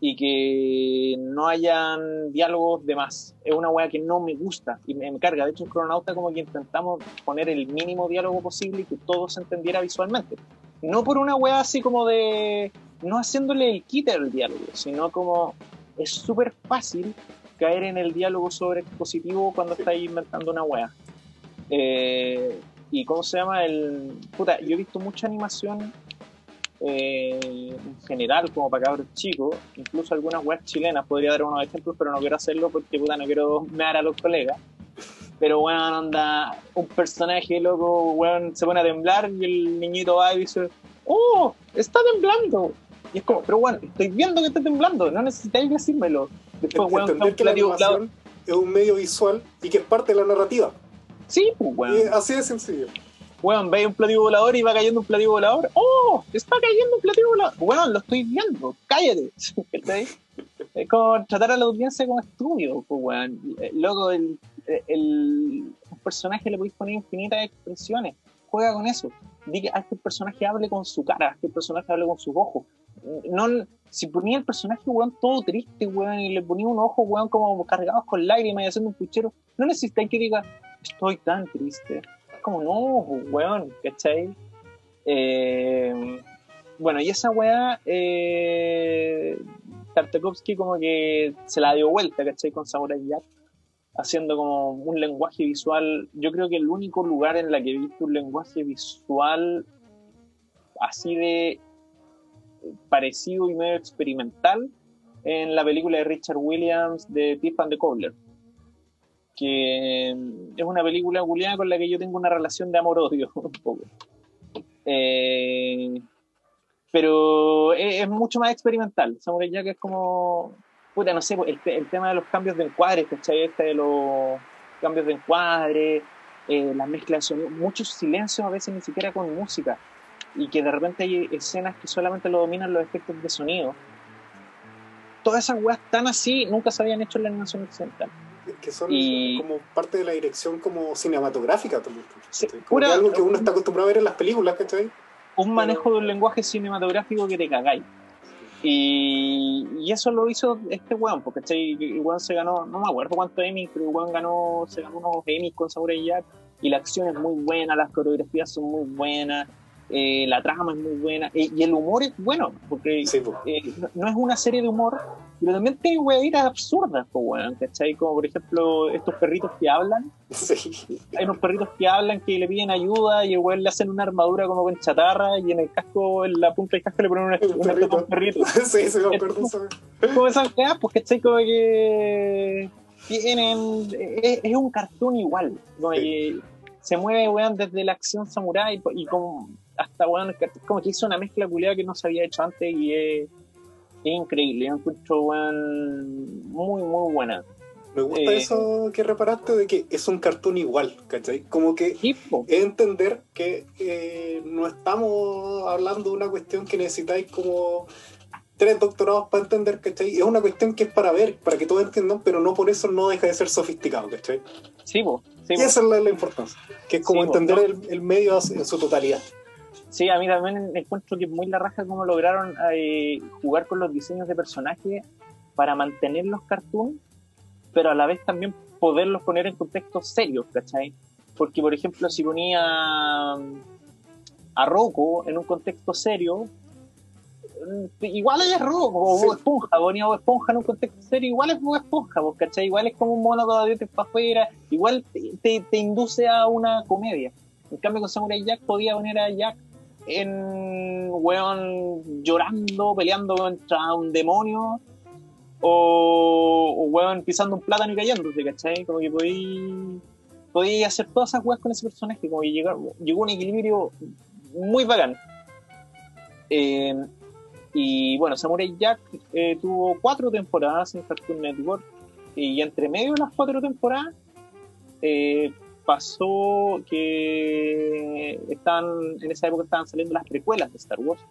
y que no hayan diálogos de más. Es una wea que no me gusta y me, me carga. De hecho, en Cronauta como que intentamos poner el mínimo diálogo posible y que todo se entendiera visualmente. No por una wea así como de... No haciéndole el quite al diálogo, sino como es súper fácil caer en el diálogo sobre expositivo cuando estáis inventando una wea. Eh, y cómo se llama el... Puta, yo he visto mucha animación eh, en general, como para cabros chicos, incluso algunas webs chilenas, podría dar unos ejemplos, pero no quiero hacerlo porque puta, no quiero mear a los colegas. Pero weón, anda, un personaje loco, weón, se pone a temblar y el niñito va y dice, ¡Oh! ¡Está temblando! Y es como, pero weón, estoy viendo que está temblando, no necesitáis decírmelo. Después, weón,
Entender que la animación es un medio visual y que es parte de la narrativa.
Sí, pues
Y
weón.
es así de sencillo.
weón, veis un platillo volador y va cayendo un platillo volador. ¡Oh! Está cayendo un platillo volador. Weón, lo estoy viendo, cállate. es como tratar a la audiencia como estudio, pues, weón. Luego, el, el, personaje le podéis poner infinitas expresiones. Juega con eso. Diga, haz que el personaje hable con su cara, haz que el personaje hable con sus ojos. No, si ponía el personaje, weón, todo triste, weón, y le ponía un ojo, weón, como cargados con lágrimas y haciendo un puchero, no necesitáis que diga, estoy tan triste. Es como, no, weón, ¿cachai? Eh, bueno, y esa weá, eh, Tartakovsky como que se la dio vuelta, ¿cachai? Con Samurai Jack, haciendo como un lenguaje visual. Yo creo que el único lugar en la que he visto un lenguaje visual así de parecido y medio experimental en la película de Richard Williams de Tiff and the Cobbler que es una película con la que yo tengo una relación de amor-odio un poco. Eh, pero es, mucho más experimental. Samurai Jack es como, puta, no sé, el, el tema de los cambios de encuadre, ¿cachai? Este de los cambios de encuadre, eh, la mezcla de sonido, muchos silencios a veces ni siquiera con música, y que de repente hay escenas que solamente lo dominan los efectos de sonido. Todas esas weas tan así nunca se habían hecho en la animación occidental
que son como parte de la dirección como cinematográfica también. como algo que uno está acostumbrado a ver en las películas, ¿cachai?
Un manejo de un lenguaje cinematográfico que te cagáis. Y, y, eso lo hizo este weón, porque el weón se ganó, no me acuerdo cuánto Emmy, pero weón ganó, se ganó unos Emmy con Samurai Jack y la acción es muy buena, las coreografías son muy buenas, eh, la trama es muy buena eh, y el humor es bueno, porque eh, no, es una serie de humor, pero también tiene weaditas absurdas, pues, weón, ¿cachai? Como por ejemplo estos perritos que hablan. Hay unos perritos que hablan que le piden ayuda y el weón le hacen una armadura como con chatarra y en el casco, en la punta del casco le ponen una, un perrito. Un perrito.
sí, sí, me acuerdo.
Como esas weas, pues, ¿cachai? Como que tienen... Es, es un cartoon igual, como que se mueve, weón, desde la acción samurai y como hasta, weón, como que hizo una mezcla culiada que no se había hecho antes y es es increíble, yo encuentro muy, muy buena.
Me gusta eh, eso que reparaste de que es un cartoon igual, ¿cachai? Como que es entender que eh, no estamos hablando de una cuestión que necesitáis como tres doctorados para entender, ¿cachai? Es una cuestión que es para ver, para que todos entiendan, pero no por eso no deja de ser sofisticado, ¿cachai?
Sí, po,
y esa es la, importancia, que es como entender el, el, medio en su totalidad.
Sí, a mí también encuentro que es muy la raja cómo lograron eh, jugar con los diseños de personajes para mantener los cartoons, pero a la vez también poderlos poner en contextos serios, ¿cachai? Porque, por ejemplo, si ponía a Rocco en un contexto serio, mm, igual es Rocco, o Esponja, ponía Bob Esponja en un contexto serio, igual es Bob Esponja, ¿cachai? Igual es como un mono todavía para afuera, igual te, te, induce a una comedia. En cambio, con Samurai Jack podía poner a Jack en weón llorando, peleando contra un demonio, o, o weón pisando un plátano y cayéndose, ¿cachai? Como que podí, podí hacer todas esas weas con ese personaje, como que llegó, llegó un equilibrio muy bacán. Eh, y bueno, Samurai Jack eh, tuvo cuatro temporadas en Cartoon Network, y entre medio de las cuatro temporadas, eh, pasó que están, en esa época estaban saliendo las precuelas de Star Wars.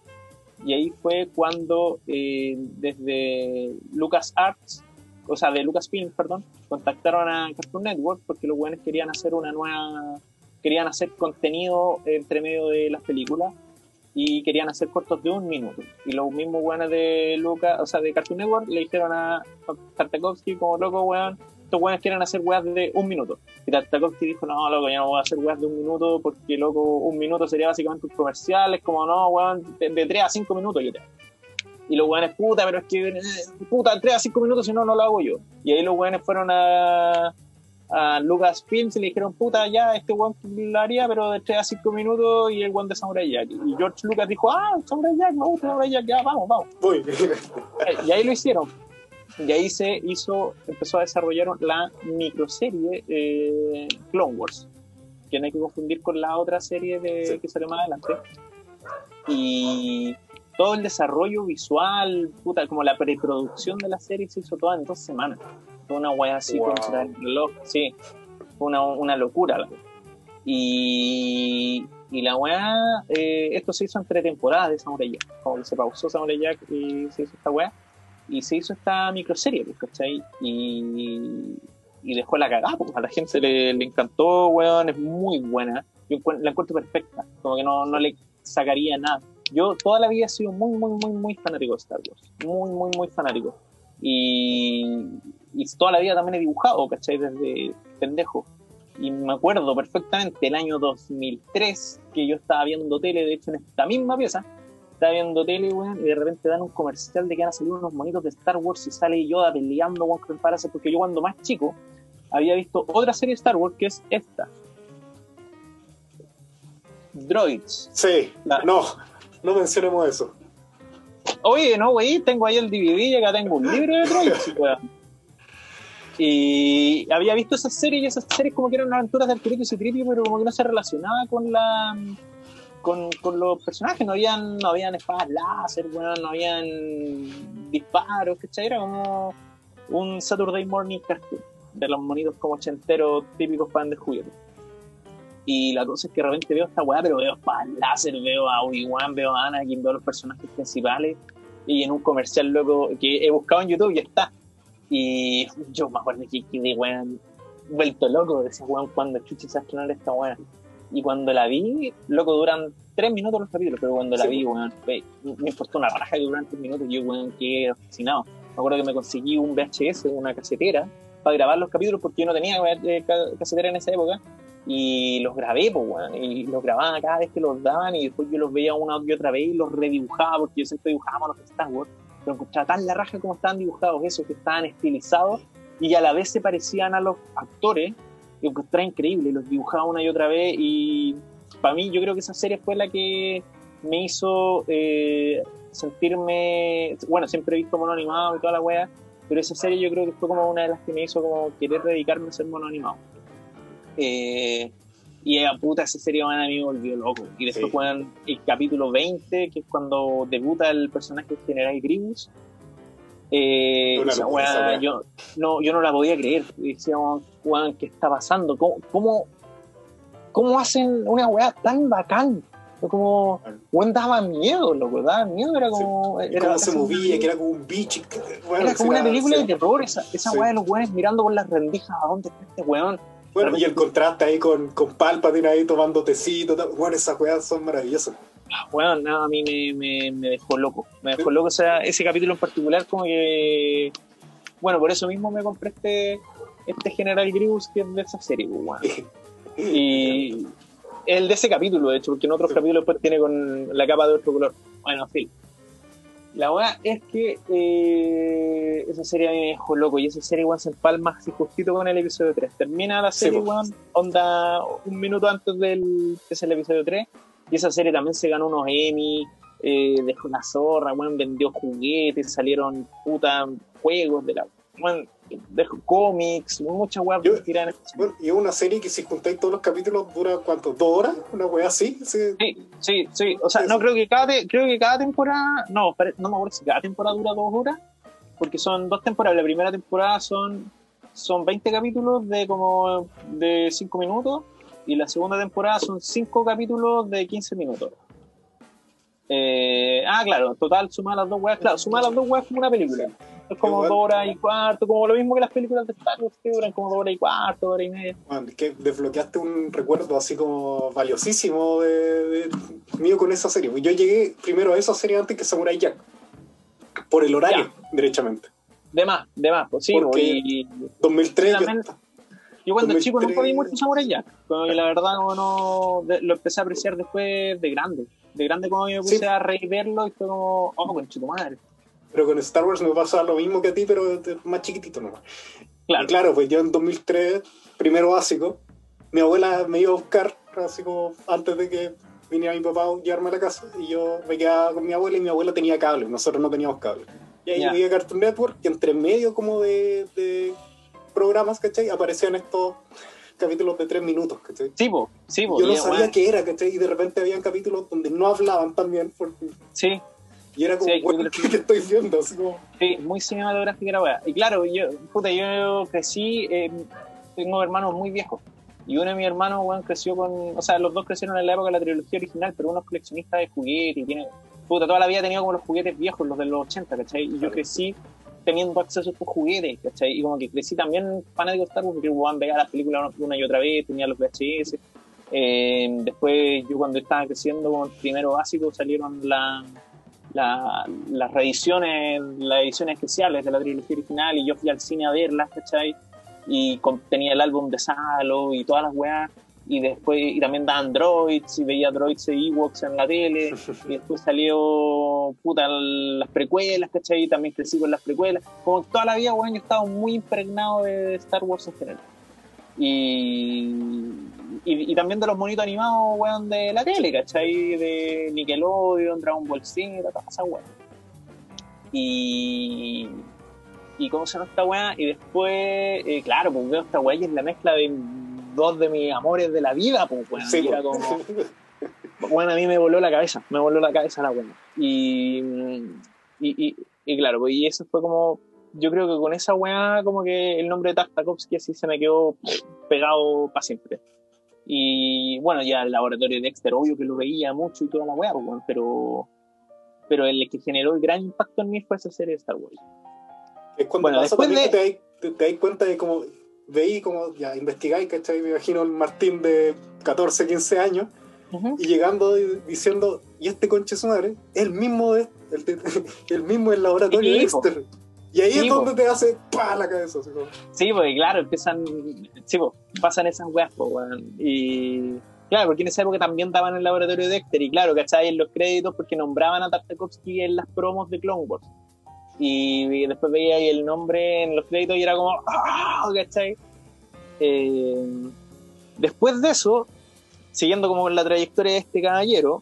Y ahí fue cuando eh, desde Lucas Arts, o sea, de Lucasfilm, perdón, contactaron a Cartoon Network porque los buenos querían hacer una nueva, querían hacer contenido entre medio de las películas y querían hacer cortos de un minuto. Y los mismos buenos de Lucas, o sea, de Cartoon Network le dijeron a Tartakovsky como loco, weón, estos weones quieren hacer weas de un minuto. Y Tartakovsky dijo, no, loco, yo no voy a hacer weas de un minuto porque, loco, un minuto sería básicamente un comercial, es como, no, weón, de, tres 3 a 5 minutos yo te Y los weones, puta, pero es que, eh, puta, 3 a 5 minutos, si no, no lo hago yo. Y ahí los weones fueron a, a Lucasfilms y le dijeron, puta, ya, este weón lo haría, pero de 3 a 5 minutos y el weón de Samurai Jack. Y George Lucas dijo, ah, Samurai Jack, me gusta Samurai Jack, ya, vamos, vamos. Voy. y ahí lo hicieron y ahí se hizo, empezó a desarrollar la microserie eh, Clone Wars, que no hay que confundir con la otra serie de, que salió más adelante. Y todo el desarrollo visual, puta, como la preproducción de la serie se hizo toda en dos semanas. Fue una wea así contra el reloj, sí, una, una locura. Y, Y la weá, eh, esto se hizo entre temporadas de Samurai Jack. Como que se pausó Samurai Jack y se hizo esta weá. Y se hizo esta microserie, pues, ¿cachai? Y, y dejó la cagada, pues. A la gente le, le encantó, weón, es muy buena. Yo la encuentro perfecta. Como que no, no le sacaría nada. Yo toda la vida he sido muy, muy, muy, muy fanático de Star Wars. Muy, muy, muy fanático. Y, y toda la vida también he dibujado, ¿cachai? Desde pendejo. Y me acuerdo perfectamente el año 2003 que yo estaba viendo tele, de hecho en esta misma pieza, estaba viendo tele, weón, y de repente dan un comercial de que van a salir unos monitos de Star Wars y sale Yoda peleando, weón, con Parase, porque yo cuando más chico había visto otra serie de Star Wars que es esta. Droids.
Sí,
La-
no, no mencionemos eso.
Oye, no, güey, tengo ahí el DVD y acá tengo un libro de Droids, weón. Y había visto esa serie y esas series como que eran aventuras de Arturito y Citripio, pero como que no se relacionaba con la con, los personajes, no habían, no habían espadas láser, weón, no habían disparos, ¿cachai? Era como un Saturday Morning Cartoon, de los monitos como ochenteros típicos pan de juguete. Y la cosa es que de repente veo esta weá, pero veo espadas láser, veo a Obi-Wan, veo a Anakin, veo a los personajes principales, y en un comercial loco que he buscado en YouTube y está. Y yo me acuerdo que quedé, weón, vuelto loco, decía, weón, cuando chuchi se va a estrenar esta weá. Y cuando la vi, loco, duran tres minutos los capítulos, pero cuando la
Sí,
vi, weón, ve, me importó una raja que duran tres minutos, y yo, weón, quedé fascinado. Me acuerdo que me conseguí un VHS, una casetera, para grabar los capítulos, porque yo no tenía eh, ca- casetera en esa época, y los grabé, pues, weón, y los grababa cada vez que los daban, y después yo los veía una y otra vez y los redibujaba, porque yo siempre dibujaba los Star Wars, pero encontraba tan la raja como estaban dibujados esos, que estaban estilizados, y a la vez se parecían a los actores, que encontraba increíble, los dibujaba una y otra vez, y para mí yo creo que esa serie fue la que me hizo eh, sentirme, bueno, siempre he visto mono animado y toda la wea, pero esa serie yo creo que fue como una de las que me hizo como querer dedicarme a ser mono animado. Eh, y a puta, esa serie man, a mí me volvió loco. Y después
Sí.
el capítulo 20, que es cuando debuta el personaje General Grievous. Eh, esa weá, yo, no, yo no la podía creer. Decíamos, weón, ¿qué está pasando? ¿Cómo, cómo, cómo hacen una weá tan bacán? Como, weón, daba miedo, loco, daba miedo, era como...
Y
era
cómo se movía, que era como un bicho. bueno,
era como una película
sí.
de terror, esa, esa
Sí.
weá de los weones mirando por las rendijas a dónde está este weón.
Bueno, y el contraste ahí con, con Palpatine ahí tomando tecito. Bueno, esas weas son maravillosas.
Bueno, nada, a mí me, me, me dejó loco. Me dejó loco o sea, ese capítulo en particular, como que. Bueno, por eso mismo me compré este, este General Grievous que es de esa serie, pues, weón. Y el de ese capítulo, de hecho, porque en otros
Sí.
capítulos después tiene con la capa de otro color. Bueno, sí. La weá es que eh, esa serie a mí me dejó loco y esa serie weón se empalma así justito con el episodio 3. Termina la
Sí,
serie, weón, onda un minuto antes del que es el episodio 3 y esa serie también se ganó unos Emmy, eh, dejó la zorra, weón, vendió juguetes, salieron puta juegos de la weón, dejó cómics, esa serie.
Bueno, y es una serie que si juntáis todos los capítulos dura, ¿cuánto? ¿Dos horas? ¿Una wea así? Sí.
Sí, sí, sí. O sea,
Sí,
no
sí.
creo que cada te- creo que cada temporada, no, no me acuerdo si cada temporada dura dos horas, porque son dos temporadas. La primera temporada son son 20 capítulos de como de 5 minutos y la segunda temporada son 5 capítulos de 15 minutos. Eh, ah, claro, total, suma las dos weas, claro, suma las dos weas como una película. Es como
Igual.
dos horas y cuarto, como lo mismo que las películas de Star Wars que duran como dos horas y cuarto, dos horas y media.
Man, es que desbloqueaste un recuerdo así como valiosísimo de, de- mío con esa serie. Yo llegué primero a esa serie antes que Samurai Jack. Por el horario, derechamente.
De más, de más, pues sí,
Porque-
y-
2003
Sí,
yo
también-
estaba-
Yo cuando
2003.
chico nunca vi mucho Samurai Jack. Como que la verdad no, de- lo empecé a apreciar después de grande. De grande como me puse
Sí.
a reverlo y fue como, oh, concha tu madre.
Pero con Star Wars me pasa lo mismo que a ti, pero más chiquitito nomás.
Claro,
Y claro, pues yo en 2003, primero básico, mi abuela me iba a buscar, así como antes de que viniera mi papá a llevarme a la casa, y yo me quedaba con mi abuela y mi abuela tenía cable, nosotros no teníamos cable. Y ahí
Ya.
llegué a Cartoon Network, y entre medio como de, de programas, ¿cachai? Aparecían estos capítulos de tres minutos, ¿cachai?
sí, po, sí, po,
Yo no sabía
bueno,
qué era, ¿cachai? Y de repente habían capítulos donde no hablaban también, porque-
Sí,
y era como,
Sí,
"Bueno, ¿qué, estoy viendo? Así como,
sí, muy cinematográfica la weá. Y claro, yo, puta, yo crecí, eh, tengo hermanos muy viejos. Y uno de mis hermanos, weón, creció con. O sea, los dos crecieron en la época de la trilogía original, pero uno es coleccionista de juguetes y tiene. Puta, toda la vida ha tenido como los juguetes viejos, los de los 80, ¿cachai? Y yo crecí teniendo acceso a estos juguetes, ¿cachai? Y como que crecí también fanático de Star Wars, porque weón veía las películas una y otra vez, tenía los VHS. Eh, después, yo cuando estaba creciendo, como primero básico, salieron la, las reediciones, las ediciones especiales de la trilogía original, y yo fui al cine a verlas, ¿cachai? y tenía el álbum de Salo y todas las weas y después y también da Androids y veía Droids e Ewoks en la tele y después salió puta las precuelas ¿cachai? y también crecí con las precuelas. Como toda la vida weón he estado muy impregnado de Star Wars en general. Y, y, también de los monitos animados weón de la tele ¿cachai? de Nickelodeon, Dragon Ball Z todas esas weas y y cómo se llama esta weá, y después, eh, claro, pues veo esta weá y es la mezcla de dos de mis amores de la vida, pues weón. Sí, era pues. como. bueno, a mí me voló la cabeza, me voló la cabeza la weá. Y, y, y, claro, pues y eso fue como. Yo creo que con esa weá, como que el nombre de Tartakovsky así se me quedó pegado para siempre. Y bueno, ya el laboratorio de Dexter, obvio que lo veía mucho y toda la weá, pues, pero, pero el que generó el gran impacto en mí fue esa serie de Star Wars.
Es cuando bueno, pasa también que te, das cuenta de cómo veí, como ya investigáis, ¿cachai? Me imagino el Martín de 14, 15 años y llegando y diciendo, y este conche su madre, el mismo de, el, el mismo del laboratorio de Dexter. Y ahí es donde te hace pa la cabeza. Así como.
Sí, porque claro, empiezan, sí, pues, pasan esas weas, pues, y claro, porque en esa época también daban en el laboratorio de Dexter, y claro, ¿cachai? En los créditos, porque nombraban a Tartakovsky en las promos de Clone Wars y después veía ahí el nombre en los créditos y era como, ¡ah! ¿cachai? Eh, después de eso, siguiendo como la trayectoria de este caballero,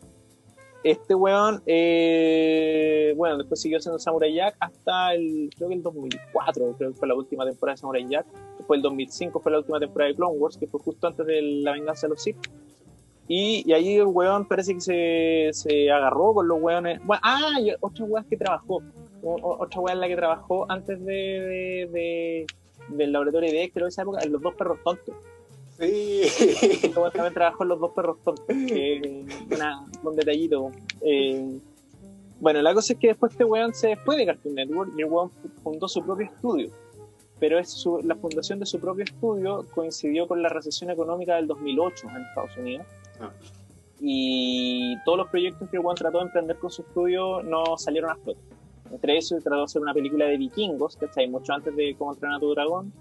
este weón, eh, bueno, después siguió siendo Samurai Jack hasta el, creo que el 2004, creo que fue la última temporada de Samurai Jack. Después el 2005 fue la última temporada de Clone Wars, que fue justo antes de la venganza de los Sith. Y, y, ahí el weón parece que se, se agarró con los weones. Ah, y otra weón que trabajó otra weá en la que trabajó antes de, de, del laboratorio de Dexter esa época, en Los Dos Perros Tontos.
Sí.
también trabajó en Los Dos Perros Tontos, que una, un detallito. Eh, bueno, la cosa es que después este weón se fue de Cartoon Network y el weón fundó su propio estudio. Pero es su, la fundación de su propio estudio coincidió con la recesión económica del 2008 en Estados Unidos. Ah. Y todos los proyectos que el weón trató de emprender con su estudio no salieron a flote. Entre eso, trató de hacer una película de vikingos, ¿cachai? Mucho antes de Cómo entrenar a tu dragón.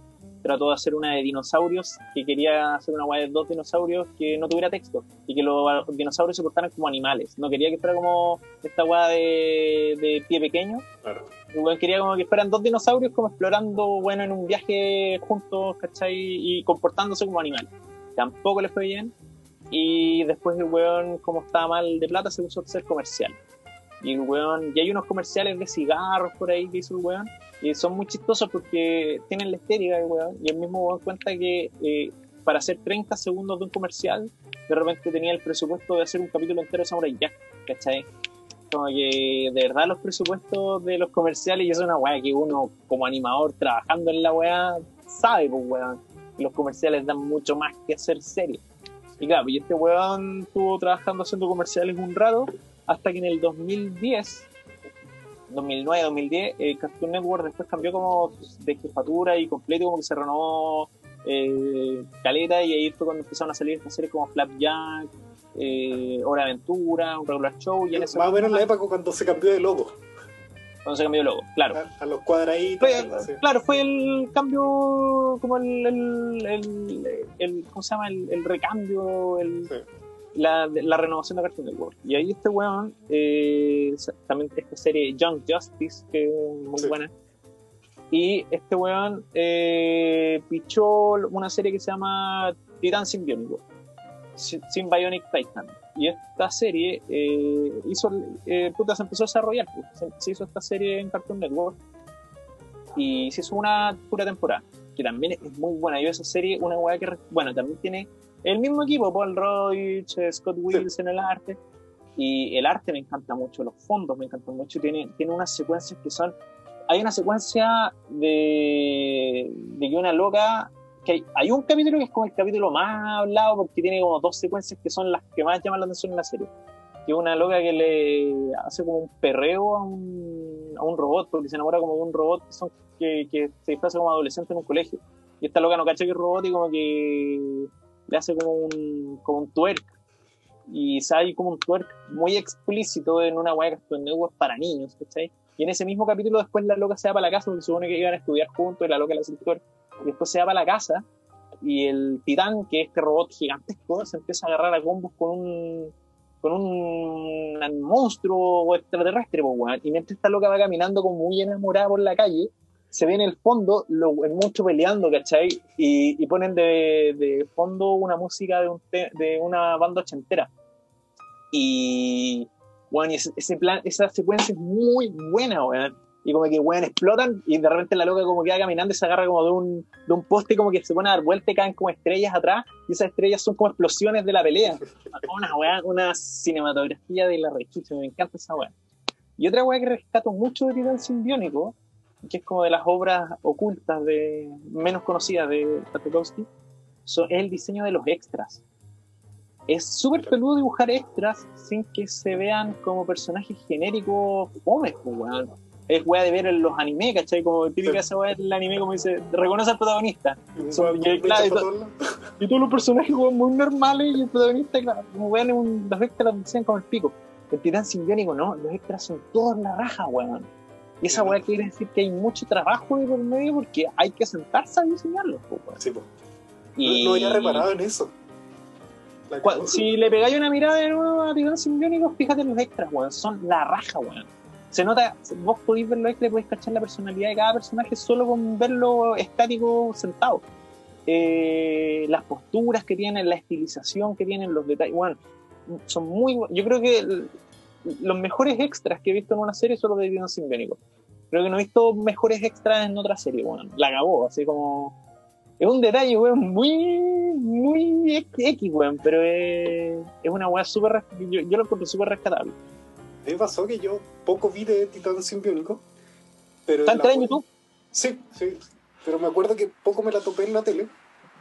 Trató de hacer una de dinosaurios, que quería hacer una guay de dos dinosaurios que no tuviera texto y que los dinosaurios se portaran como animales. No quería que fuera como esta guay de, de, pie pequeño. Claro. quería como que fueran dos dinosaurios como explorando, bueno, en un viaje juntos, ¿cachai? Y comportándose como animales. Tampoco le fue bien. Y después el weón, como estaba mal de plata, se puso a ser comercial. Y el weón, y hay unos comerciales de cigarros por ahí que hizo el weón, y son muy chistosos porque tienen la estética del weón, y el mismo weón cuenta que eh, para hacer 30 segundos de un comercial, de repente tenía el presupuesto de hacer un capítulo entero de Samurai Jack, ¿cachai? Como que de verdad los presupuestos de los comerciales, y es una weá que uno como animador trabajando en la weá sabe, pues weón, los comerciales dan mucho más que hacer series. Y claro, y este weón estuvo trabajando haciendo comerciales un rato, hasta que en el 2010, 2009, 2010, eh, Cartoon Network después cambió como de jefatura y completo, como que se renovó eh, Caleta y ahí fue cuando empezaron a salir estas series como Flapjack, eh, Hora de Aventura, un regular show. Y en
Más o menos en la época cuando se cambió de logo.
Cuando se cambió de logo, claro.
A, los cuadraditos.
Claro, fue el cambio, como el, el, el, ¿cómo se llama? El, recambio, el, la, la, renovación de Cartoon Network. Y ahí este weón, eh, también esta serie Young Justice, que es muy buena. Y este weón eh, pichó una serie que se llama Titan Symbionic, Symbionic Titan. Y esta serie eh, hizo, eh, puta, se empezó a desarrollar. Pues. Se, hizo esta serie en Cartoon Network y se hizo una pura temporada, que también es muy buena. Yo esa serie, una weá que, bueno, también tiene el mismo equipo, Paul Roach, Scott Wills en el arte. Y el arte me encanta mucho, los fondos me encantan mucho. Tiene, tiene unas secuencias que son. Hay una secuencia de, de que una loca que hay, hay, un capítulo que es como el capítulo más hablado porque tiene como dos secuencias que son las que más llaman la atención en la serie. Que una loca que le hace como un perreo a un, a un robot, porque se enamora como de un robot que, son, que, que se disfraza como adolescente en un colegio. Y esta loca no cacha que es robot y como que le hace como un, como un twerk. Y sale como un twerk muy explícito en una weá que Network para niños, ¿cachai? Y en ese mismo capítulo después la loca se va para la casa porque supone que iban a estudiar juntos y la loca le hace el twerk y después se va para la casa y el titán, que es este robot gigantesco, se empieza a agarrar a combos con un con un, monstruo extraterrestre, pues, y mientras esta loca va caminando como muy enamorada por la calle, se ve en el fondo lo, el monstruo peleando, ¿cachai? Y, y ponen de, de, fondo una música de, un de una banda ochentera. Y, bueno, y ese, ese, plan, esa secuencia es muy buena, weón y como que weón explotan y de repente la loca como que va caminando y se agarra como de un, de un poste como que se pone a dar vuelta y caen como estrellas atrás y esas estrellas son como explosiones de la pelea. Una weá, una cinematografía de la rechucha, me encanta esa weá. Y otra weá que rescato mucho de Titán Simbiónico, que es como de las obras ocultas de menos conocidas de Tartakovsky, es el diseño de los extras. Es súper peludo dibujar extras sin que se vean como personajes genéricos fomes, weón es weá de ver en los animes, ¿cachai? Como típica esa weá del anime, como dice, reconoce al protagonista. y, claro, y, todos los personajes como muy normales y el protagonista, claro, como weón, un, los extras los dicen como el pico. El titán simbiónico, no, los extras son todos la raja, weón. Y esa weá quiere decir que hay mucho trabajo de por medio porque hay que sentarse a diseñarlos, weón.
Sí, pues. Y... No, había reparado en eso.
Si le pegáis una mirada de nuevo a Titán Simbiónico, fíjate en los extras, weón. Son la raja, weón se nota, vos podéis verlo extra y podéis cachar la personalidad de cada personaje solo con verlo estático sentado. Eh, las posturas que tienen, la estilización que tienen, los detalles, bueno, son muy yo creo que los mejores extras que he visto en una serie son los de Dino Simbiónico. Creo que no he visto mejores extras en otra serie, bueno, la acabó, así como es un detalle, weón, muy, muy X, weón, pero es, es una weá súper, yo, yo, lo encuentro súper rescatable
me pasó que yo poco vi de Titán Simbiónico. Pero
¿Está en YouTube?
Sí, sí. Pero me acuerdo que poco me la topé en la tele.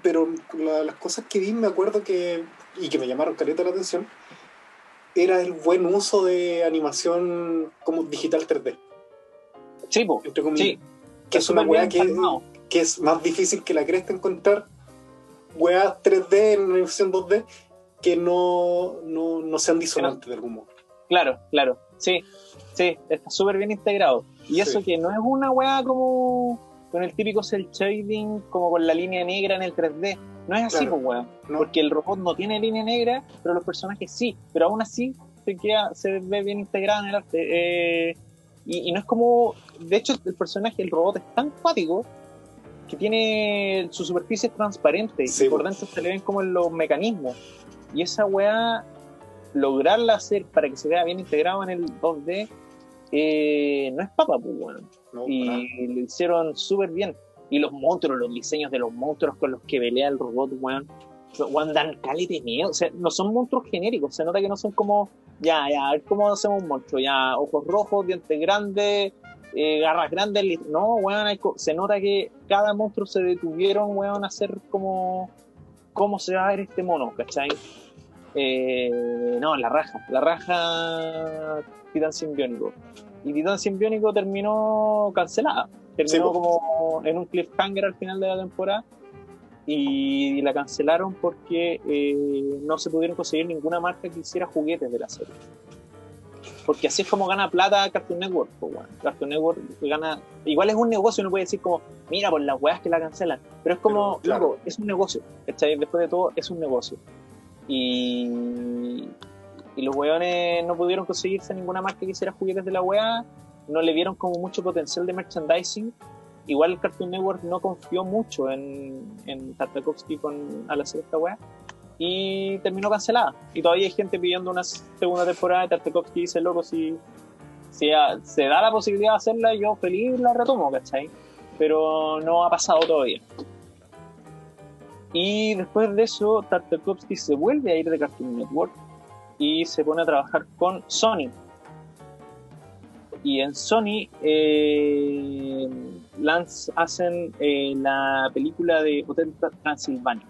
Pero las cosas que vi me acuerdo que. y que me llamaron caleta la atención. Era el buen uso de animación como digital 3D.
Sí, po, sí.
Que es una weá que, que, es más difícil que la cresta encontrar weas 3D en animación 2D que no, no, no sean disonantes de algún modo.
Claro, claro. Sí, sí, está súper bien integrado. Y eso que no es una weá como con el típico cel shading, como con la línea negra en el 3D. No es así, pues weá. Porque el robot no tiene línea negra, pero los personajes sí. Pero aún así se, queda, se ve bien integrado en el arte. Eh, y, no es como. De hecho, el personaje, el robot es tan cuático que tiene su superficie transparente y por dentro se le ven como en los mecanismos. Y esa weá lograrla hacer para que se vea bien integrado en el 2D eh, no es papa, pues, bueno. y lo hicieron súper bien. Y los monstruos, los diseños de los monstruos con los que pelea el robot, weón, weón, dan calidad de miedo. O sea, no son monstruos genéricos, se nota que no son como, ya, ya, a ver cómo hacemos un monstruo, ya, ojos rojos, dientes grandes, eh, garras grandes, no, weón, se nota que cada monstruo se detuvieron, weón, a hacer como, cómo se va a ver este mono, ¿cachai? Eh, no, la raja, la raja Titán Simbiónico. Y Titán Simbiónico terminó cancelada. Terminó como en un cliffhanger al final de la temporada. Y la cancelaron porque eh, no se pudieron conseguir ninguna marca que hiciera juguetes de la serie. Porque así es como gana plata Cartoon Network. Pues, Cartoon Network gana. Igual es un negocio, uno puede decir como, mira, por las weas que la cancelan. Pero es como, claro. es un negocio. Después de todo, es un negocio. Y, y los weones no pudieron conseguirse ninguna marca que hiciera juguetes de la weá, no le vieron como mucho potencial de merchandising. Igual Cartoon Network no confió mucho en, Tartakovsky con, al hacer esta weá y terminó cancelada. Y todavía hay gente pidiendo una segunda temporada de Tartakovsky dice, loco, si, si se da la posibilidad de hacerla, yo feliz la retomo, ¿cachai? Pero no ha pasado todavía. Y después de eso, Tartakovsky se vuelve a ir de Cartoon Network y se pone a trabajar con Sony. Y en Sony eh, Lance hacen eh, la película de Hotel Transilvania.